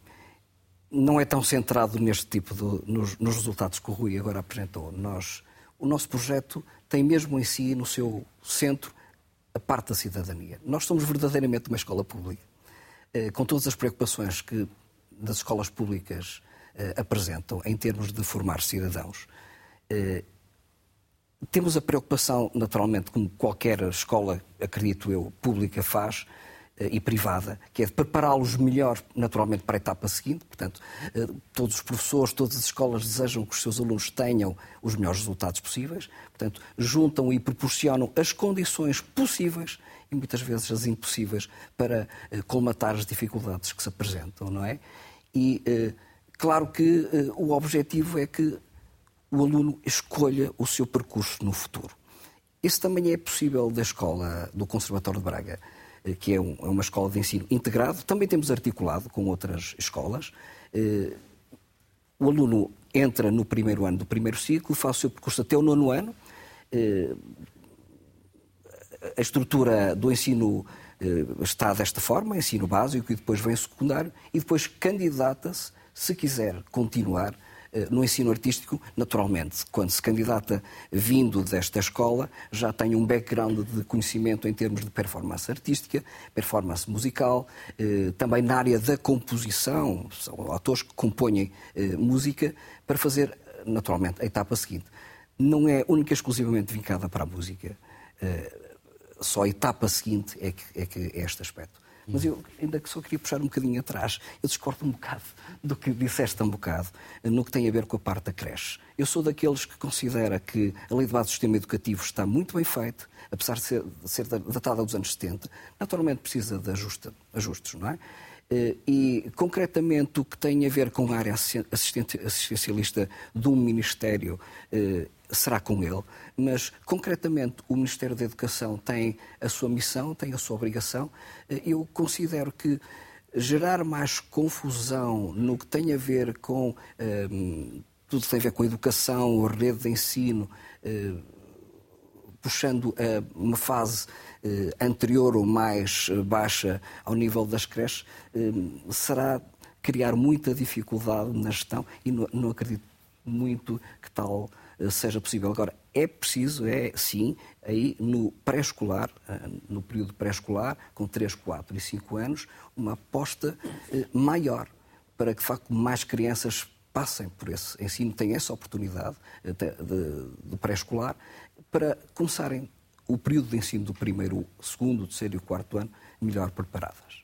não é tão centrado neste tipo de. nos, nos resultados que o Rui agora apresentou. Nós, o nosso projeto tem mesmo em si, no seu centro, a parte da cidadania. Nós somos verdadeiramente uma escola pública, eh, com todas as preocupações que das escolas públicas apresentam em termos de formar cidadãos. Temos a preocupação, naturalmente, como qualquer escola, acredito eu, pública faz, eh, e privada, que é de prepará-los melhor, naturalmente, para a etapa seguinte. Portanto, eh, todos os professores, todas as escolas desejam que os seus alunos tenham os melhores resultados possíveis. Portanto, juntam e proporcionam as condições possíveis e muitas vezes as impossíveis para eh, colmatar as dificuldades que se apresentam, não é? E claro que o objetivo é que o aluno escolha o seu percurso no futuro. Isso também é possível da escola do Conservatório de Braga. Eh, que é, é uma escola de ensino integrado. Também temos articulado com outras escolas. Eh, o aluno entra no primeiro ano do primeiro ciclo, faz o seu percurso até o nono ano. Eh, a estrutura do ensino está desta forma, ensino básico, e depois vem o secundário, e depois candidata-se, se quiser continuar, no ensino artístico, naturalmente, quando se candidata vindo desta escola, já tem um background de conhecimento em termos de performance artística, performance musical, eh, também na área da composição, são autores que compõem eh, música, para fazer, naturalmente, a etapa seguinte. Não é única e exclusivamente vincada para a música. Só a etapa seguinte é que é, que é este aspecto. Mas eu ainda só queria puxar um bocadinho atrás. Eu discordo um bocado do que disseste um bocado no que tem a ver com a parte da creche. Eu sou daqueles que considera que a lei de base do sistema educativo está muito bem feita, apesar de ser, de ser datada dos anos 70. Naturalmente precisa de ajuste, ajustes, não é? Eh, e, concretamente, o que tem a ver com a área assistencialista de um Ministério eh, será com ele, mas concretamente o Ministério da Educação tem a sua missão, tem a sua obrigação. Eu considero que gerar mais confusão no que tem a ver com um, tudo que tem a ver com a educação, a rede de ensino, uh, puxando uh, uma fase anterior ou mais baixa ao nível das creches, hum, será criar muita dificuldade na gestão e não, não acredito muito que tal eh, seja possível. Agora, é preciso, é sim, aí no pré-escolar, eh, no período pré-escolar, com 3, 4 e 5 anos, uma aposta eh, maior para que, de facto, mais crianças passem por esse ensino, tenham essa oportunidade de, pré-escolar, para começarem o período de ensino do primeiro, segundo, terceiro e quarto ano melhor preparadas.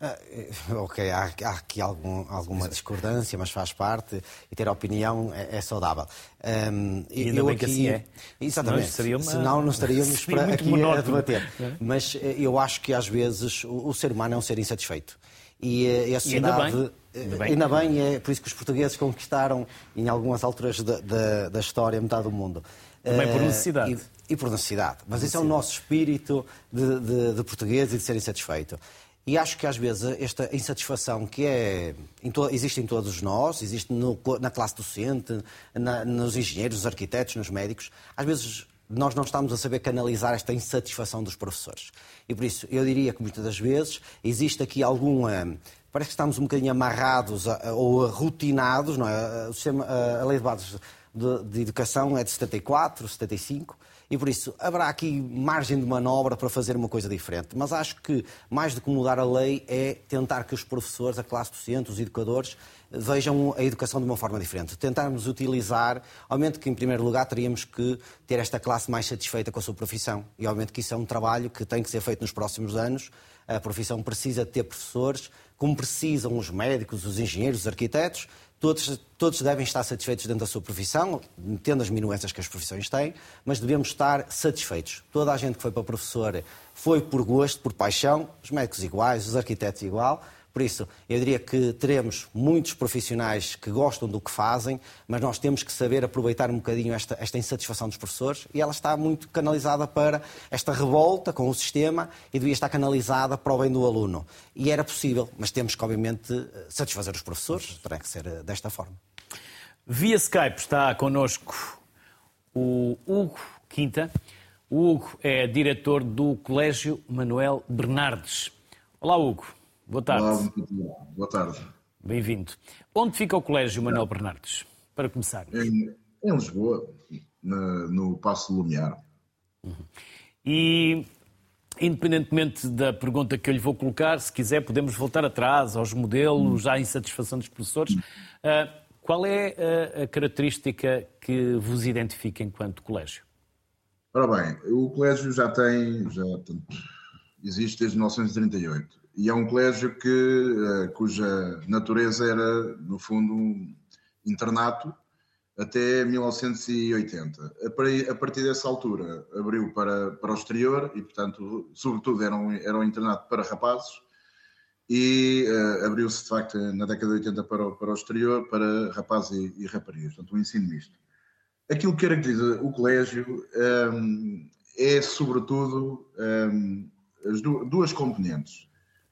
Ah, eh, <laughs> ok, há, há aqui algum, alguma discordância, mas faz parte e ter opinião é, é saudável. Um, e ainda eu bem aqui, que assim é. Exatamente. Senão. Senão não estaríamos <laughs> para aqui monótono. a debater. <laughs> É? Mas eh, eu acho que às vezes o, o, ser humano é um ser insatisfeito. E, eh, a sociedade. E ainda bem. Ainda bem. ainda bem, é por isso que os portugueses conquistaram em algumas alturas da, da, da história metade do mundo. Também por necessidade. Uh, e, e, por necessidade. Mas esse é o nosso espírito de, de, de português e de ser insatisfeito. E acho que às vezes esta insatisfação que é, em to, existe em todos nós, existe no, na classe docente, na, nos engenheiros, nos arquitetos, nos médicos, às vezes nós não estamos a saber canalizar esta insatisfação dos professores. E por isso eu diria que muitas das vezes existe aqui alguma. Parece que estamos um bocadinho amarrados a, ou rotinados, não é? Sistema, a lei de bases de, de educação é de 74, 75 e por isso haverá aqui margem de manobra para fazer uma coisa diferente. Mas acho que mais do que mudar a lei é tentar que os professores, a classe docente, os educadores vejam a educação de uma forma diferente. Tentarmos utilizar, obviamente que em primeiro lugar teríamos que ter esta classe mais satisfeita com a sua profissão. E obviamente que isso é um trabalho que tem que ser feito nos próximos anos. A profissão precisa ter professores, como precisam os médicos, os engenheiros, os arquitetos, Todos, todos devem estar satisfeitos dentro da sua profissão, tendo as minuências que as profissões têm, mas devemos estar satisfeitos. Toda a gente que foi para professor foi por gosto, por paixão, os médicos iguais, os arquitetos igual, por isso, eu diria que teremos muitos profissionais que gostam do que fazem, mas nós temos que saber aproveitar um bocadinho esta, esta insatisfação dos professores e ela está muito canalizada para esta revolta com o sistema e devia estar canalizada para o bem do aluno. E era possível, mas temos que, obviamente, satisfazer os professores, terá que ser eh, desta forma. Via Skype está connosco o Hugo Quinta. O Hugo é diretor do Colégio Manuel Bernardes. Olá, Hugo. Boa tarde. Olá, boa tarde. Bem-vindo. Onde fica o Colégio Manuel Bernardes, para começar? Em, em Lisboa, na, no Passo Lumiar. Uhum. E, independentemente da pergunta que eu lhe vou colocar, se quiser podemos voltar atrás aos modelos, à insatisfação dos professores. Uh, qual é a, a característica que vos identifica enquanto colégio? Ora bem, o colégio já tem, já existe desde 1938 e é um colégio que, cuja natureza era, no fundo, um internato até 1980. A partir dessa altura abriu para, para o exterior e, portanto, sobretudo era um, era um internato para rapazes e uh, abriu-se, de facto, na década de 80 para o, para o exterior, para rapazes e, e raparigas, portanto, um ensino misto. Aquilo que caracteriza o colégio um, é, sobretudo, um, as duas componentes.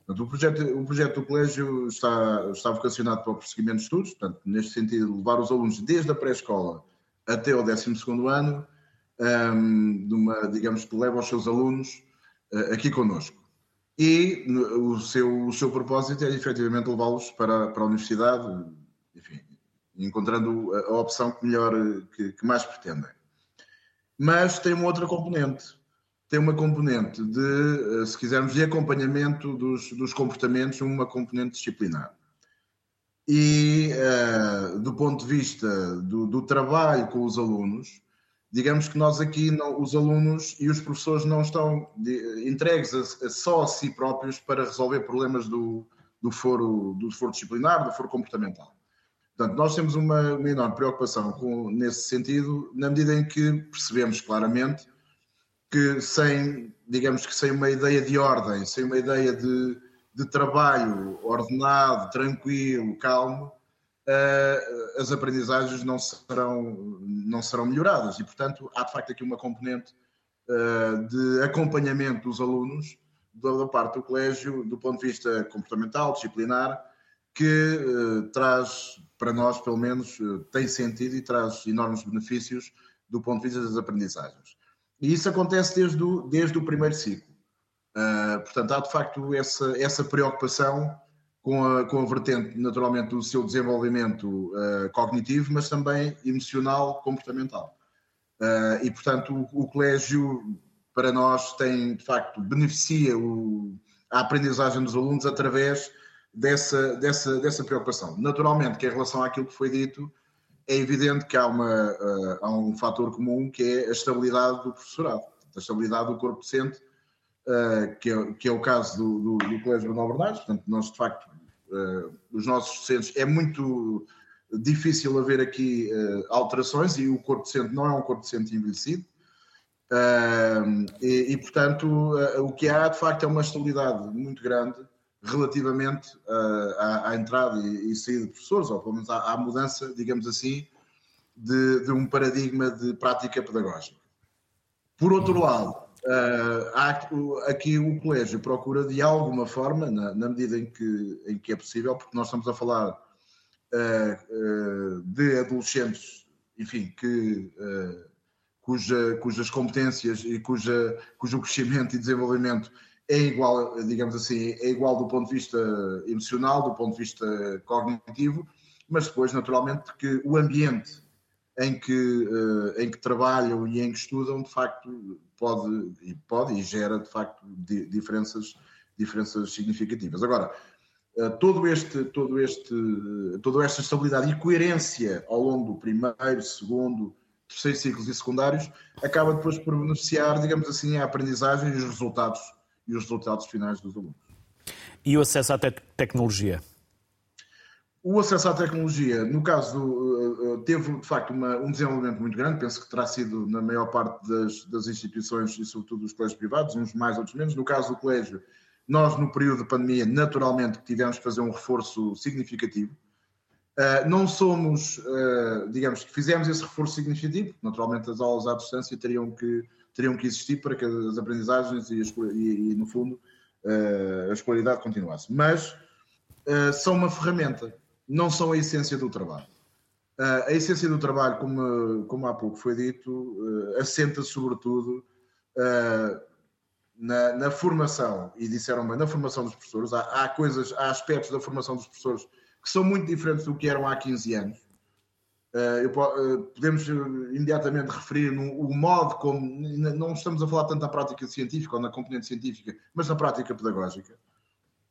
Portanto, o, projeto, o projeto do colégio está, está vocacionado para o prosseguimento de estudos, portanto, neste sentido, levar os alunos desde a pré-escola até ao 12 ano, um, de uma, digamos que leva os seus alunos uh, aqui connosco. E o seu, o seu propósito é efetivamente levá-los para, para a universidade, enfim, encontrando a, a opção que melhor, que, que mais pretendem. Mas tem uma outra componente, tem uma componente de, eh, se quisermos, de acompanhamento dos, dos comportamentos, uma componente disciplinar. E uh, do ponto de vista do, do, trabalho com os alunos, digamos que nós aqui, não, os alunos e os professores não estão de, entregues a, a só a si próprios para resolver problemas do, do, foro, do foro disciplinar, do foro comportamental. Portanto, nós temos uma, uma enorme preocupação com, nesse sentido, na medida em que percebemos claramente que sem, digamos que sem uma ideia de ordem, sem uma ideia de, de trabalho ordenado, tranquilo, calmo, uh, as aprendizagens não serão, não serão melhoradas. E, portanto, há de facto aqui uma componente uh, de acompanhamento dos alunos da parte do colégio, do ponto de vista comportamental, disciplinar, que uh, traz, para nós pelo menos, tem sentido e traz enormes benefícios do ponto de vista das aprendizagens. E isso acontece desde o, desde o primeiro ciclo. Uh, portanto, há de facto essa, essa preocupação com a, com a vertente, naturalmente, do seu desenvolvimento uh, cognitivo, mas também emocional, comportamental. Uh, e, portanto, o, o, colégio, para nós, tem, de facto, beneficia o, a aprendizagem dos alunos através dessa, dessa, dessa preocupação. Naturalmente, que em relação àquilo que foi dito, é evidente que há, uma, uh, há um fator comum que é a estabilidade do professorado, a estabilidade do corpo docente, uh, que, é, que é o caso do, do, do Colégio Manuel Bernardes. Portanto, nós, de facto, uh, os nossos docentes, é muito difícil haver aqui alterações e o corpo docente não é um corpo docente envelhecido. E, e, portanto, o que há, de facto, é uma estabilidade muito grande relativamente uh, à, à, entrada e, e, saída de professores, ou pelo menos à, à mudança, digamos assim, de, de, um paradigma de prática pedagógica. Por outro lado, uh, há, aqui o colégio procura de alguma forma, na, na, medida em que, em que é possível, porque nós estamos a falar uh, de adolescentes, enfim, que cuja, cujas competências e cuja, cujo crescimento e desenvolvimento é igual, digamos assim, é igual do ponto de vista emocional, do ponto de vista cognitivo, mas depois, naturalmente, que o ambiente em que, eh, em que trabalham e em que estudam, de facto, pode e, pode, e gera, de facto, diferenças, diferenças significativas. Agora, eh, todo este, todo este, toda esta estabilidade e coerência ao longo do primeiro, segundo, terceiro ciclos e secundários acaba depois por beneficiar, digamos assim, a aprendizagem e os resultados e os resultados finais dos alunos. E o acesso à te tecnologia? O acesso à tecnologia, no caso, do, eh, teve de facto uma, um desenvolvimento muito grande, penso que terá sido na maior parte das, das, instituições e sobretudo dos colégios privados, uns mais, outros menos. No caso do colégio, nós no período de pandemia, naturalmente tivemos que fazer um reforço significativo. Uh, não somos, digamos que fizemos esse reforço significativo, naturalmente as aulas à distância teriam que teriam que existir para que as aprendizagens e, e, e no fundo, uh, a escolaridade continuasse. Mas uh, são uma ferramenta, não são a essência do trabalho. Uh, a essência do trabalho, como, como há pouco foi dito, assenta sobretudo na, na, formação, e disseram bem, na formação dos professores. Há, há coisas, há aspectos da formação dos professores que são muito diferentes do que eram há 15 anos eh, eu, eh, podemos imediatamente referir no, o modo como, não estamos a falar tanto da prática científica ou na componente científica, mas na prática pedagógica.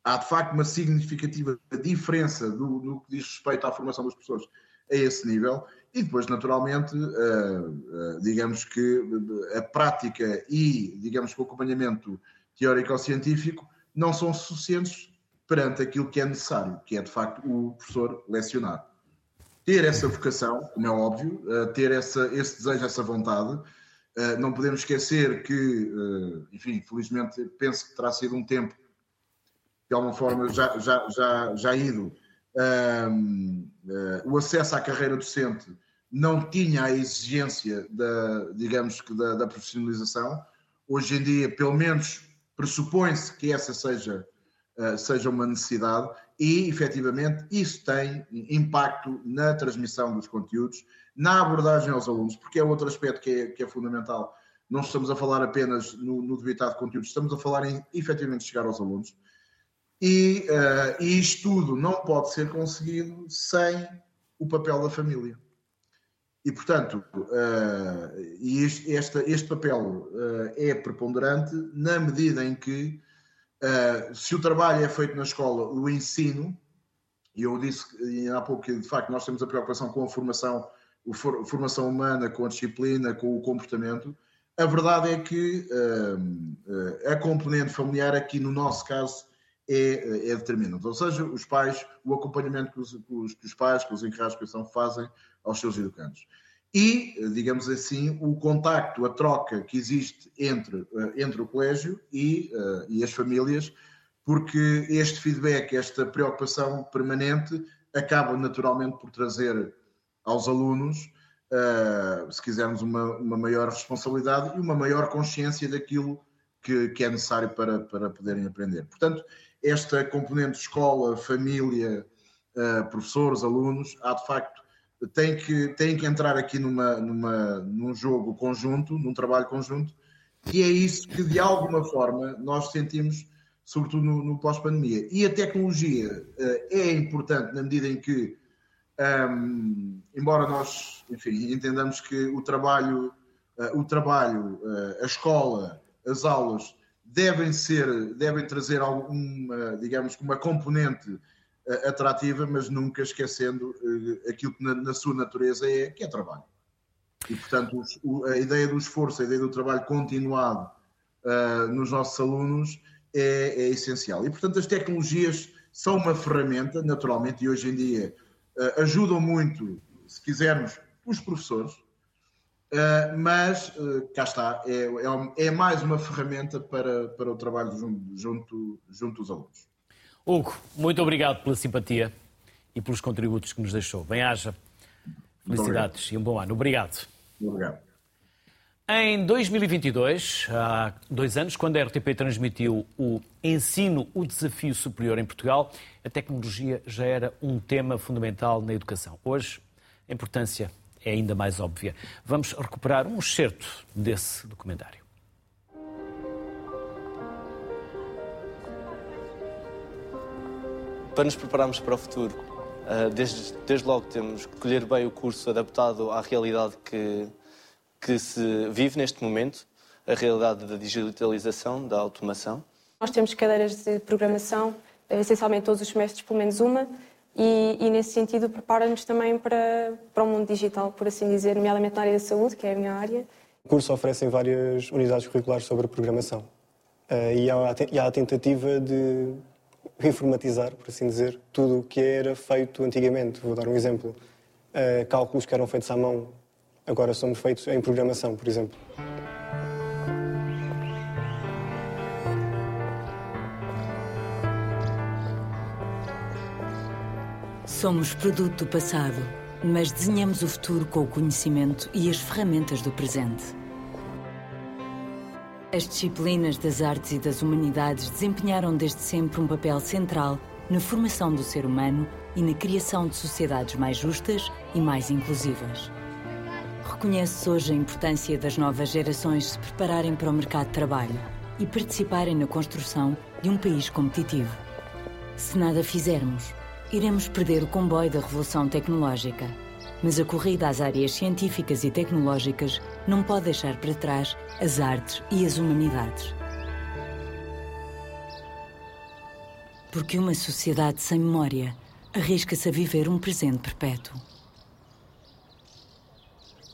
Há de facto uma significativa diferença do, no que diz respeito à formação dos professores a esse nível, e depois, naturalmente, digamos que a prática e, digamos que o acompanhamento teórico ou científico, não são suficientes perante aquilo que é necessário, que é de facto o professor lecionar. Ter essa vocação, como é óbvio, eh, ter essa, esse desejo, essa vontade. Eh, não podemos esquecer que, eh, enfim, felizmente penso que terá sido um tempo, de alguma forma, já, já, já, já ido. O acesso à carreira docente não tinha a exigência da, digamos que da, da profissionalização. Hoje em dia, pelo menos, pressupõe-se que essa seja, seja uma necessidade e, efetivamente, isso tem impacto na transmissão dos conteúdos, na abordagem aos alunos, porque é outro aspecto que é, que é fundamental. Não estamos a falar apenas no, no debitado de conteúdos, estamos a falar em, efetivamente, chegar aos alunos. E, uh, e isto tudo não pode ser conseguido sem o papel da família. E, portanto, uh, este, este, este papel uh, é preponderante na medida em que, uh, se o trabalho é feito na escola, o ensino, e eu disse há pouco que, de facto, nós temos a preocupação com a formação, a formação humana, com a disciplina, com o comportamento, a verdade é que a componente familiar, aqui no nosso caso, é, é determinante. Ou seja, os pais, o acompanhamento que os, que os pais, que os encarregados de educação fazem aos seus educandos. E, digamos assim, o contacto, a troca que existe entre, eh, entre o colégio e, uh, e as famílias, porque este feedback, esta preocupação permanente, acaba naturalmente por trazer aos alunos, uh, se quisermos, uma, uma maior responsabilidade e uma maior consciência daquilo que, que é necessário para, para poderem aprender. Portanto, esta componente escola, família, professores, alunos, há de facto, tem que, tem que entrar aqui numa, numa, num jogo conjunto, num trabalho conjunto, e é isso que de alguma forma nós sentimos, sobretudo no, no pós-pandemia. E a tecnologia uh, é importante na medida em que, um, ehm, embora nós, enfim, entendamos que o trabalho, uh, o trabalho, a escola, as aulas devem ser, devem trazer alguma, digamos, uma componente atrativa, mas nunca esquecendo uh, aquilo que na, na, sua natureza é, que é trabalho. E, portanto, os, o, a ideia do esforço, a ideia do trabalho continuado uh, nos nossos alunos é, é, essencial. E, portanto, as tecnologias são uma ferramenta, naturalmente, e hoje em dia uh, ajudam muito, se quisermos, os professores, Uh, mas cá está, é, é, é, mais uma ferramenta para, para o trabalho junto, junto, junto dos alunos. Hugo, muito obrigado pela simpatia e pelos contributos que nos deixou. Bem-haja, felicidades e um bom ano. Obrigado. Obrigado. Em 2022, há dois anos, quando a RTP transmitiu o Ensino, o Desafio Superior em Portugal, a tecnologia já era um tema fundamental na educação. Hoje, a importância é ainda mais óbvia. Vamos recuperar um excerto desse documentário. Para nos prepararmos para o futuro, eh, desde, desde logo temos que escolher bem o curso adaptado à realidade que, que se vive neste momento, a realidade da digitalização, da automação. Nós temos cadeiras de programação, eh, essencialmente todos os semestres, pelo menos uma, e, e, nesse sentido prepara-nos também para, para o mundo digital, por assim dizer, nomeadamente na área da saúde, que é a minha área. O curso oferece várias unidades curriculares sobre programação uh, e, há, e há a tentativa de informatizar, por assim dizer, tudo o que era feito antigamente. Vou dar um exemplo. Uh, cálculos que eram feitos à mão agora são feitos em programação, por exemplo. Somos produto do passado, mas desenhamos o futuro com o conhecimento e as ferramentas do presente. As disciplinas das artes e das humanidades desempenharam desde sempre um papel central na formação do ser humano e na criação de sociedades mais justas e mais inclusivas. Reconhece-se hoje a importância das novas gerações se prepararem para o mercado de trabalho e participarem na construção de um país competitivo. Se nada fizermos, iremos perder o comboio da revolução tecnológica. Mas a corrida às áreas científicas e tecnológicas não pode deixar para trás as artes e as humanidades. Porque uma sociedade sem memória arrisca-se a viver um presente perpétuo.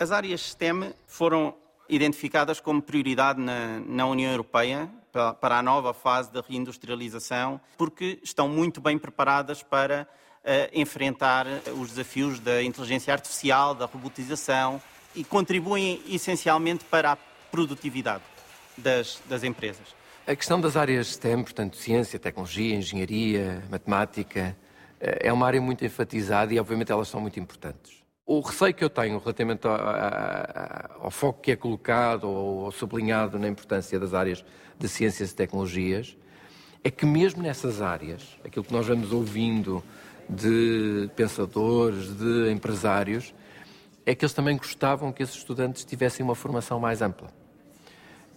As áreas STEM foram identificadas como prioridade na, na União Europeia para, para a nova fase da reindustrialização, porque estão muito bem preparadas para uh, enfrentar os desafios da inteligência artificial, da robotização e contribuem essencialmente para a produtividade das, das empresas. A questão das áreas STEM, portanto, ciência, tecnologia, engenharia, matemática, eh, é uma área muito enfatizada e, obviamente, elas são muito importantes. O receio que eu tenho relativamente ao, ao, foco que é colocado ou sublinhado na importância das áreas de ciências e tecnologias é que, mesmo nessas áreas, aquilo que nós vamos ouvindo de pensadores, de empresários, é que eles também gostavam que esses estudantes tivessem uma formação mais ampla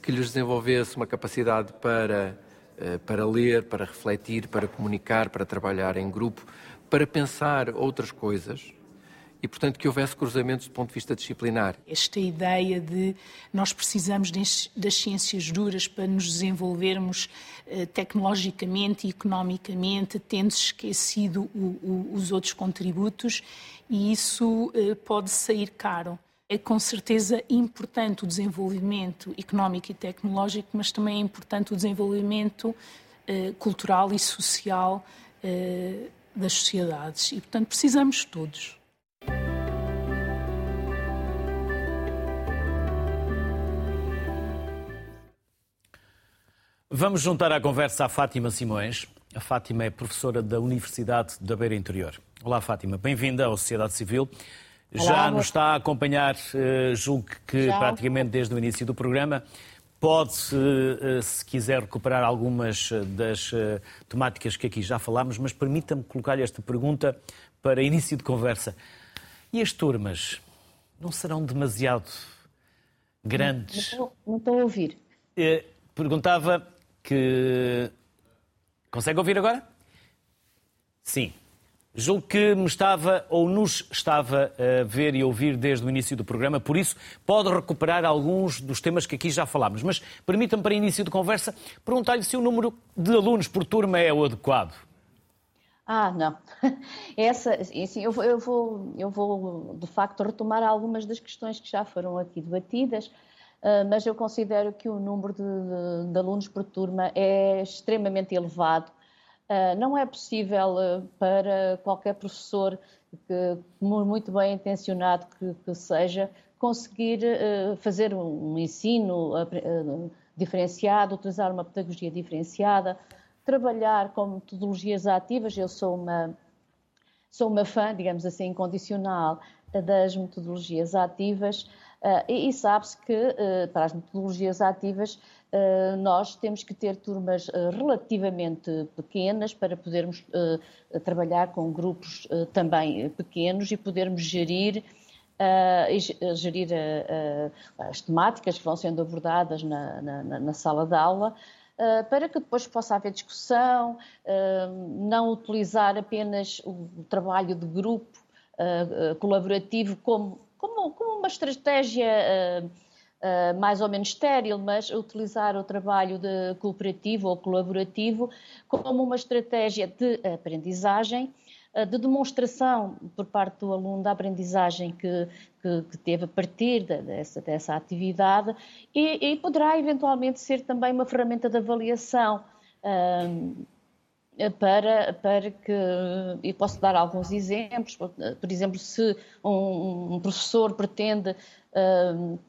que lhes desenvolvesse uma capacidade para, eh, para ler, para refletir, para comunicar, para trabalhar em grupo, para pensar outras coisas e, portanto, que houvesse cruzamentos do ponto de vista disciplinar. Esta ideia de nós precisamos das ciências duras para nos desenvolvermos eh, tecnologicamente e economicamente, tendo esquecido o, o, os outros contributos, e isso eh, pode sair caro. É com certeza importante o desenvolvimento económico e tecnológico, mas também é importante o desenvolvimento eh, cultural e social eh, das sociedades. E, portanto, precisamos todos. Vamos juntar à conversa a Fátima Simões. A Fátima é professora da Universidade da Beira Interior. Olá, Fátima. Bem-vinda à Sociedade Civil. Já nos está a acompanhar, uh, julgo que Já. praticamente desde o início do programa. Pode, uh, se quiser, recuperar algumas das uh, temáticas que aqui já falámos, mas permita-me colocar-lhe esta pergunta para início de conversa. E as turmas não serão demasiado grandes? Não, não estou a ouvir. Perguntava que. Consegue ouvir agora? Sim. Julgo que me estava ou nos estava a ver e ouvir desde o início do programa, por isso pode recuperar alguns dos temas que aqui já falámos. Mas permita-me, para início de conversa, perguntar-lhe se o número de alunos por turma é o adequado. Ah, não. <laughs> Essa, assim, eu, vou, eu, vou, eu vou, de facto, retomar algumas das questões que já foram aqui debatidas, mas eu considero que o número de, de, alunos por turma é extremamente elevado Uh, não é possível uh, para qualquer professor, que, muito bem intencionado que, que seja, conseguir fazer um, ensino diferenciado, utilizar uma pedagogia diferenciada, trabalhar com metodologias ativas. Eu sou uma, sou uma fã, digamos assim, incondicional das metodologias ativas. E, e sabe-se que para as metodologias ativas eh, nós temos que ter turmas relativamente pequenas para podermos trabalhar com grupos também pequenos e podermos gerir Uh, gerir uh, uh, as temáticas que vão sendo abordadas na, na, na sala de aula, para que depois possa haver discussão, não utilizar apenas o trabalho de grupo colaborativo como, como, como uma estratégia uh, mais ou menos estéril, mas utilizar o trabalho de cooperativo ou colaborativo como uma estratégia de aprendizagem, uh, de demonstração por parte do aluno da aprendizagem que, que, que teve a partir dessa, dessa atividade e, e, poderá eventualmente ser também uma ferramenta de avaliação. Uh, para, para que, e posso dar alguns exemplos, por, exemplo, se um, professor pretende uh,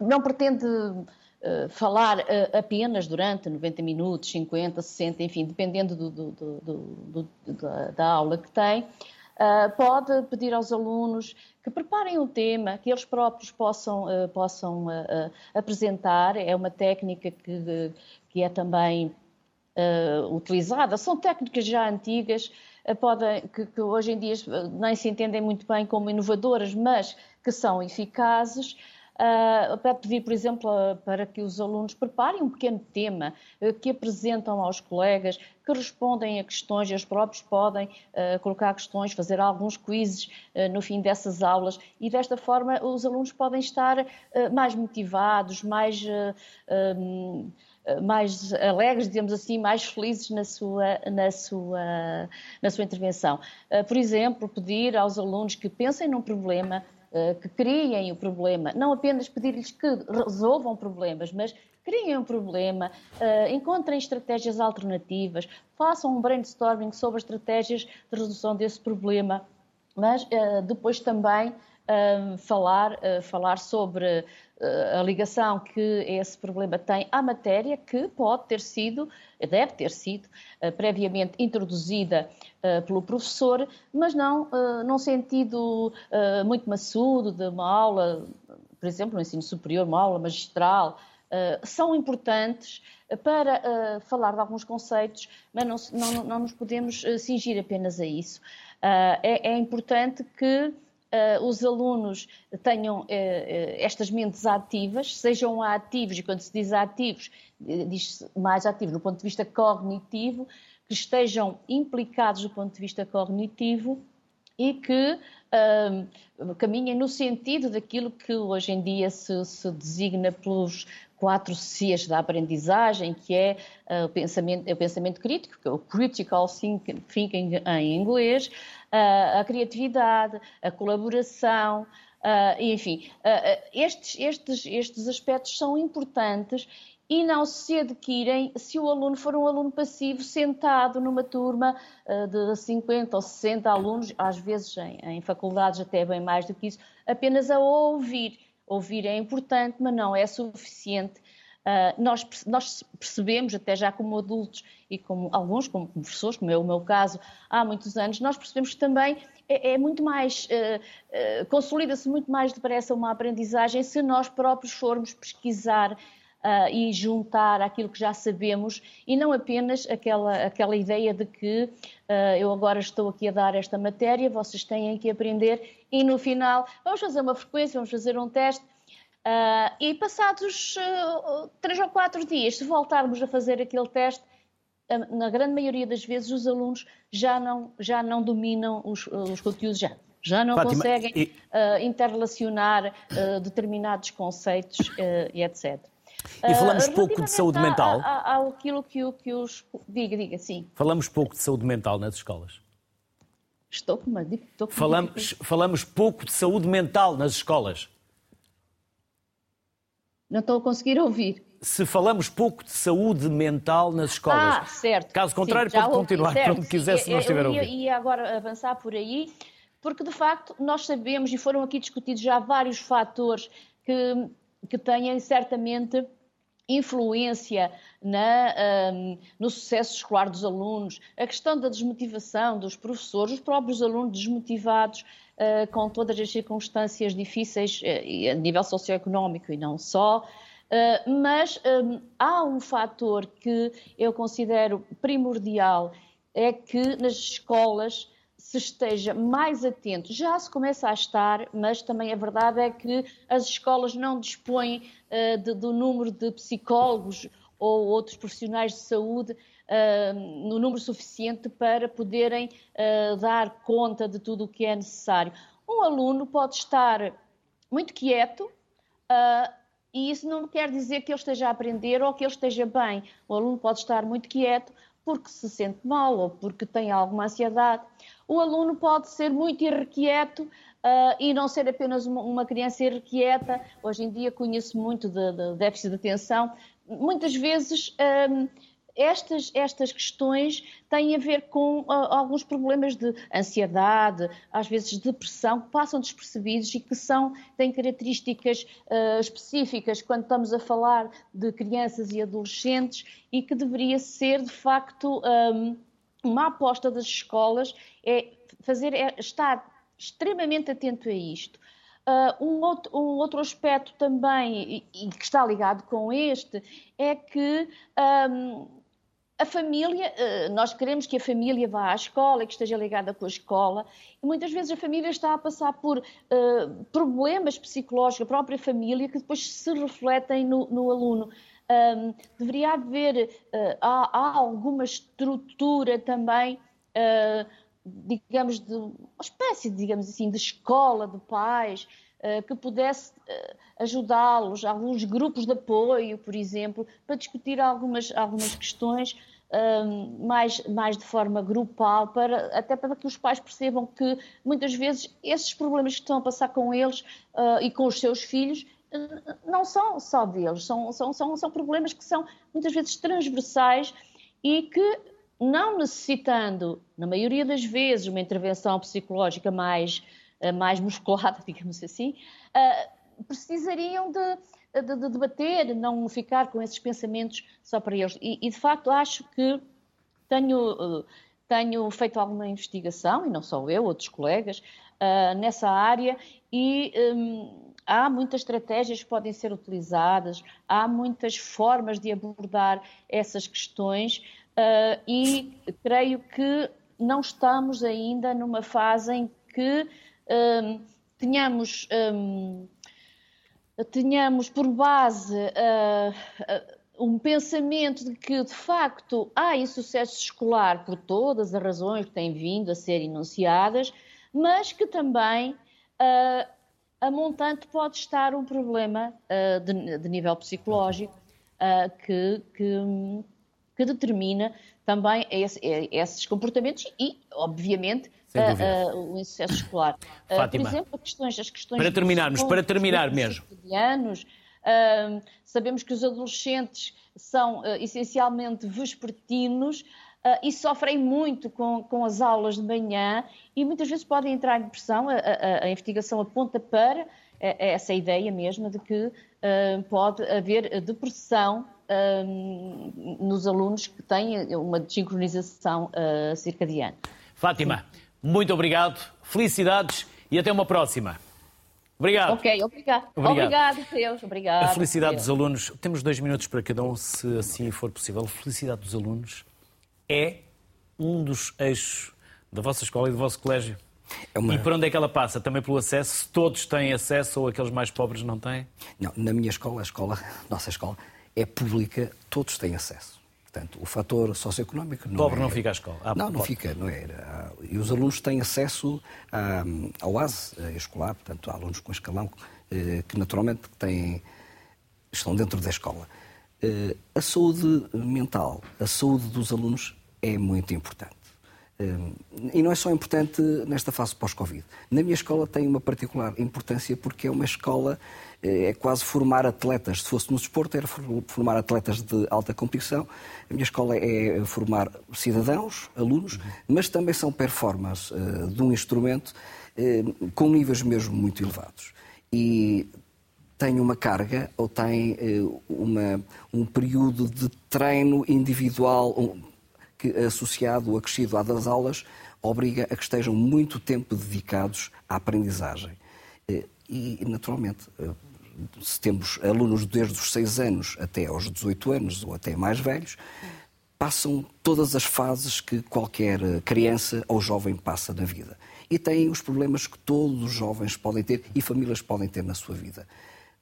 não pretende uh, falar uh, apenas durante 90 minutos, 50, 60, enfim, dependendo do, do, do, da, aula que tem, pode pedir aos alunos que preparem um tema, que eles próprios possam, possam apresentar. É uma técnica que, que é também utilizada. São técnicas já antigas, podem, que, que hoje em dia nem se entendem muito bem como inovadoras, mas que são eficazes uh, para pedir, por exemplo, uh, para que os alunos preparem um pequeno tema uh, que apresentam aos colegas, que respondem a questões, eles próprios podem colocar questões, fazer alguns quizzes no fim dessas aulas e desta forma os alunos podem estar mais motivados, mais um, mais alegres, digamos assim, mais felizes na sua, na sua, na sua intervenção. Por exemplo, pedir aos alunos que pensem num problema, que criem o problema, não apenas pedir-lhes que resolvam problemas, mas criem um problema, encontrem estratégias alternativas, façam um brainstorming sobre estratégias de resolução desse problema, mas depois também falar, falar sobre a ligação que esse problema tem à matéria que pode ter sido, deve ter sido, uh, previamente introduzida uh, pelo professor, mas não uh, num sentido muito maçudo de uma aula, por exemplo, no ensino superior, uma aula magistral, são importantes para falar de alguns conceitos, mas não, não, não nos podemos cingir apenas a isso. É, é importante que uh, os alunos tenham uh, estas mentes ativas, sejam ativos, e quando se diz ativos, diz-se mais ativos no ponto de vista cognitivo, que estejam implicados do ponto de vista cognitivo e que uh, caminhem no sentido daquilo que hoje em dia se, se designa pelos quatro Cs da aprendizagem, que é uh, o, pensamento, o pensamento crítico, que é o critical thinking em inglês, a criatividade, a colaboração, Uh, enfim, uh, estes, estes, estes aspectos são importantes e não se adquirem se o aluno for um aluno passivo sentado numa turma uh, de 50 ou 60 alunos, às vezes em, em, faculdades até bem mais do que isso, apenas a ouvir. Ouvir é importante, mas não é suficiente. Uh, nós, nós, percebemos, até já como adultos e como alguns, como professores, como é o meu caso, há muitos anos, nós percebemos que também é, é muito mais, uh, uh, consolida-se muito mais depressa uma aprendizagem se nós próprios formos pesquisar e juntar aquilo que já sabemos e não apenas aquela, aquela ideia de que eu agora estou aqui a dar esta matéria, vocês têm que aprender e no final vamos fazer uma frequência, vamos fazer um teste. Uh, e passados três ou quatro dias, se voltarmos a fazer aquele teste, na grande maioria das vezes os alunos já não, já não dominam os, os conteúdos, já, já não Fátima, conseguem e... interrelacionar determinados conceitos e etc. E falamos uh, pouco de saúde mental. Aquilo que, que os. Diga, diga, sim. Falamos pouco de saúde mental nas escolas. Estou com uma. Estou com falamos, falamos pouco de saúde mental nas escolas. Não estou a conseguir ouvir. Se falamos pouco de saúde mental nas escolas. Ah, certo. Caso contrário, Sim, pode ouvi, continuar certo. onde quiser, se não estiver a ouvir. E agora avançar por aí, porque de facto nós sabemos, e foram aqui discutidos já vários fatores que, que têm certamente influência na, um, no sucesso escolar dos alunos, a questão da desmotivação dos professores, os próprios alunos desmotivados com todas as circunstâncias difíceis uh, a nível socioeconómico e não só. Uh, mas um, há um fator que eu considero primordial, é que nas escolas se esteja mais atento. Já se começa a estar, mas também a verdade é que as escolas não dispõem uh, de, do número de psicólogos ou outros profissionais de saúde no número suficiente para poderem uh, dar conta de tudo o que é necessário. Um aluno pode estar muito quieto. e isso não quer dizer que ele esteja a aprender ou que ele esteja bem. O aluno pode estar muito quieto porque se sente mal ou porque tem alguma ansiedade o aluno pode ser muito irrequieto uh, e não ser apenas uma, uma, criança irrequieta. Hoje em dia conheço muito de, de déficit de atenção. Muitas vezes estas, estas questões têm a ver com uh, alguns problemas de ansiedade, às vezes depressão, que passam despercebidos e que são, têm características uh, específicas quando estamos a falar de crianças e adolescentes e que deveria ser, de facto, um, uma aposta das escolas é fazer, é estar extremamente atento a isto. Uh, um, outro, um, outro, aspecto também, e, e, que está ligado com este, é que um, a família, uh, nós queremos que a família vá à escola, que esteja ligada com a escola, e muitas vezes a família está a passar por uh, problemas psicológicos, a própria família, que depois se refletem no, no aluno. Um, deveria haver, uh, há, há, alguma estrutura também, uh, digamos, de uma espécie, digamos assim, de escola de pais, que pudesse ajudá-los, alguns grupos de apoio, por exemplo, para discutir algumas, algumas questões um, mais, mais de forma grupal, para, até para que os pais percebam que muitas vezes esses problemas que estão a passar com eles uh, e com os seus filhos não são só deles, são, são, são, são problemas que são muitas vezes transversais e que, não necessitando, na maioria das vezes, uma intervenção psicológica mais, mais musculada, <laughs> digamos assim, precisariam de de, de debater, não ficar com esses pensamentos só para eles. E, e de facto, acho que tenho, eh, tenho feito alguma investigação, e não só eu, outros colegas, nessa área, e um, há muitas estratégias que podem ser utilizadas, há muitas formas de abordar essas questões, uh, e creio que não estamos ainda numa fase em que um, tenhamos. Um, tenhamos por base uh, um pensamento de que, de facto, há insucesso escolar por todas as razões que têm vindo a ser enunciadas, mas que também uh, a montante pode estar um problema de, de, nível psicológico que, que, que, determina também esse, esses comportamentos e, obviamente, uh, uh, o insucesso escolar. Uh, por exemplo, questões, as questões. Para terminarmos, para terminar mesmo. Anos, sabemos que os adolescentes são essencialmente vespertinos. Uh, e sofrem muito com, com as aulas de manhã e muitas vezes podem entrar em depressão. A, a, a investigação aponta para essa ideia mesma de que uh, pode haver depressão uh, nos alunos que têm uma desincronização circadiana. Fátima, muito obrigado, felicidades e até uma próxima. Obrigado. Ok, obrigado. Obrigado, obrigado Deus. Obrigado. A felicidade Deus. dos alunos, temos dois minutos para cada um, se assim for possível. A felicidade dos alunos é um dos eixos da vossa escola e do vosso colégio. É uma... E para onde é que ela passa? Também pelo acesso? Todos têm acesso ou aqueles mais pobres não têm? Não, na minha escola, a escola, <laughs> nossa escola, é pública, todos têm acesso. Portanto, o fator socioeconómico não Pobre é... não fica à escola. Ah, não, não pode. fica, não é. E os alunos têm acesso à, ao ASE escolar, portanto, há alunos com escalão eh, que naturalmente têm, estão dentro da escola. Eh, a saúde mental, a saúde dos alunos é muito importante. Eh, e não é só importante nesta fase pós-Covid. Na minha escola tem uma particular importância porque é uma escola é quase formar atletas. Se fosse no desporto, era formar atletas de alta competição. A minha escola é formar cidadãos, alunos, mas também são performance uh, de um instrumento uh, com níveis mesmo muito elevados. E tem uma carga ou tem uh, uma, um período de treino individual que, associado, acrescido à das aulas, obriga a que estejam muito tempo dedicados à aprendizagem. E, naturalmente, se temos alunos desde os 6 anos até aos 18 anos ou até mais velhos, passam todas as fases que qualquer criança ou jovem passa na vida. E têm os problemas que todos os jovens podem ter e famílias podem ter na sua vida.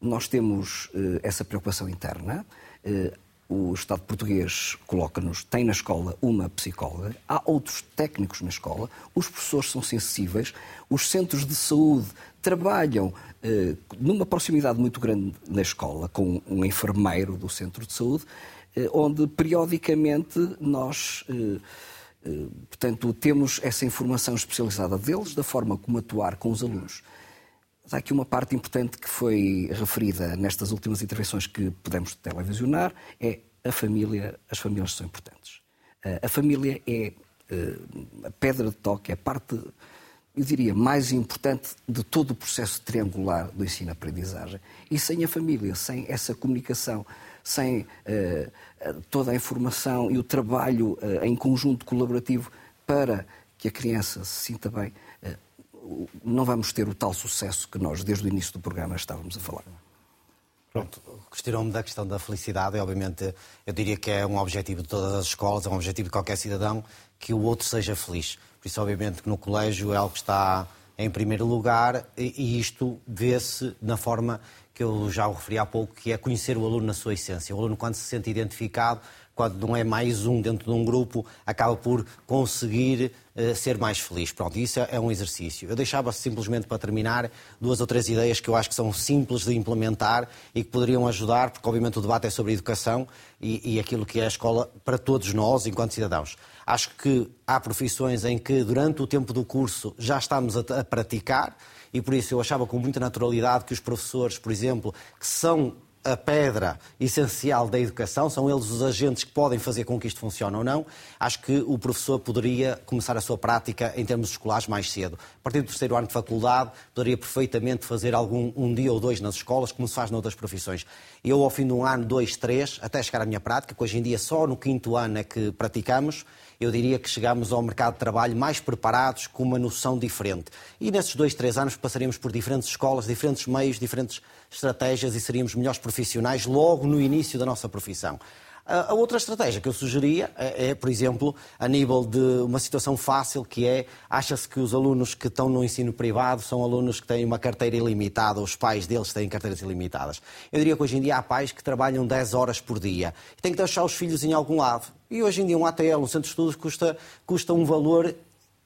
Nós temos uh, essa preocupação interna. Uh, o Estado português coloca-nos, tem na escola uma psicóloga, há outros técnicos na escola, os professores são sensíveis, os centros de saúde trabalham eh, numa proximidade muito grande na escola, com um enfermeiro do centro de saúde, eh, onde periodicamente nós. Eh, portanto, temos essa informação especializada deles, da forma como atuar com os alunos. Há aqui uma parte importante que foi referida nestas últimas intervenções que pudemos televisionar, é a família, as famílias são importantes. A família é a pedra de toque, é a parte eu diria, mais importante de todo o processo triangular do ensino-aprendizagem. E sem a família, sem essa comunicação, sem uh, toda a informação e o trabalho em conjunto colaborativo para que a criança se sinta bem, não vamos ter o tal sucesso que nós, desde o início do programa, estávamos a falar. Pronto, questionou-me da questão da felicidade, e obviamente eu diria que é um objetivo de todas as escolas, é um objetivo de qualquer cidadão, que o outro seja feliz. Por isso, obviamente, que no colégio é algo que está em primeiro lugar e isto vê-se na forma que eu já o referi há pouco, que é conhecer o aluno na sua essência. O aluno, quando se sente identificado, quando não é mais um dentro de um grupo, acaba por conseguir uh, ser mais feliz. Pronto, isso é um exercício. Eu deixava simplesmente para terminar duas ou três ideias que eu acho que são simples de implementar e que poderiam ajudar, porque obviamente o debate é sobre educação e, e aquilo que é a escola para todos nós, enquanto cidadãos. Acho que há profissões em que durante o tempo do curso já estamos a, a praticar e por isso eu achava com muita naturalidade que os professores, por exemplo, que são a pedra essencial da educação, são eles os agentes que podem fazer com que isto funcione ou não. Acho que o professor poderia começar a sua prática em termos escolares mais cedo. A partir do terceiro ano de faculdade, poderia perfeitamente fazer algum um dia ou dois nas escolas, como se faz noutras profissões. Eu, ao fim de um ano, dois, três, até chegar à minha prática, que hoje em dia só no quinto ano é que praticamos, eu diria que chegamos ao mercado de trabalho mais preparados, com uma noção diferente. E nesses dois, três anos passaríamos por diferentes escolas, diferentes meios, diferentes estratégias e seríamos melhores profissionais logo no início da nossa profissão. A outra estratégia que eu sugeria é, é, por exemplo, a nível de uma situação fácil, que é, acha-se que os alunos que estão no ensino privado são alunos que têm uma carteira ilimitada, os pais deles têm carteiras ilimitadas. Eu diria que hoje em dia há pais que trabalham 10 horas por dia e têm que deixar os filhos em algum lado. E hoje em dia um ATL, um centro de estudos, custa, custa um valor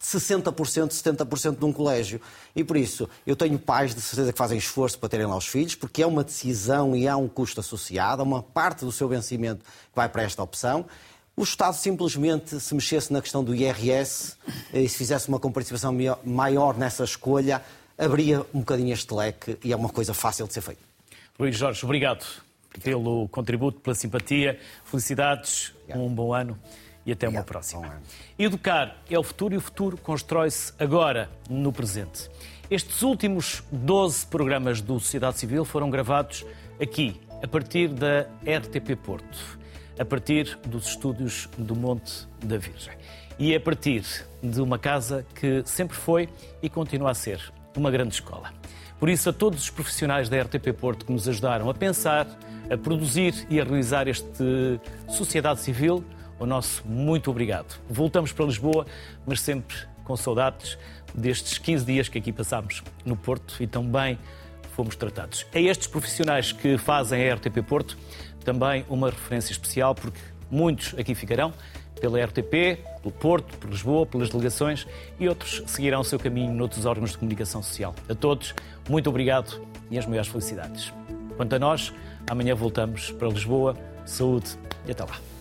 60%, 70% de um colégio. E por isso, eu tenho pais de certeza que fazem esforço para terem lá os filhos, porque é uma decisão e há um custo associado, há uma parte do seu vencimento que vai para esta opção. O Estado simplesmente se mexesse na questão do IRS e se fizesse uma comparticipação maior nessa escolha, abria um bocadinho este leque e é uma coisa fácil de ser feita. Luís Jorge, obrigado pelo contributo, pela simpatia. Felicidades, um bom ano e até uma próxima. Educar é o futuro e o futuro constrói-se agora, no presente. Estes últimos 12 programas do Sociedade Civil foram gravados aqui, a partir da RTP Porto, a partir dos estúdios do Monte da Virgem. E a partir de uma casa que sempre foi e continua a ser uma grande escola. Por isso, a todos os profissionais da RTP Porto que nos ajudaram a pensar, a produzir e a realizar este Sociedade Civil, o nosso muito obrigado. Voltamos para Lisboa, mas sempre com saudades destes 15 dias que aqui passámos no Porto e também fomos tratados. É estes profissionais que fazem a RTP Porto também uma referência especial, porque muitos aqui ficarão pela RTP, pelo Porto, por Lisboa, pelas delegações e outros seguirão o seu caminho noutros órgãos de comunicação social. A todos, muito obrigado e as maiores felicidades. Quanto a nós, amanhã voltamos para Lisboa. Saúde e até lá.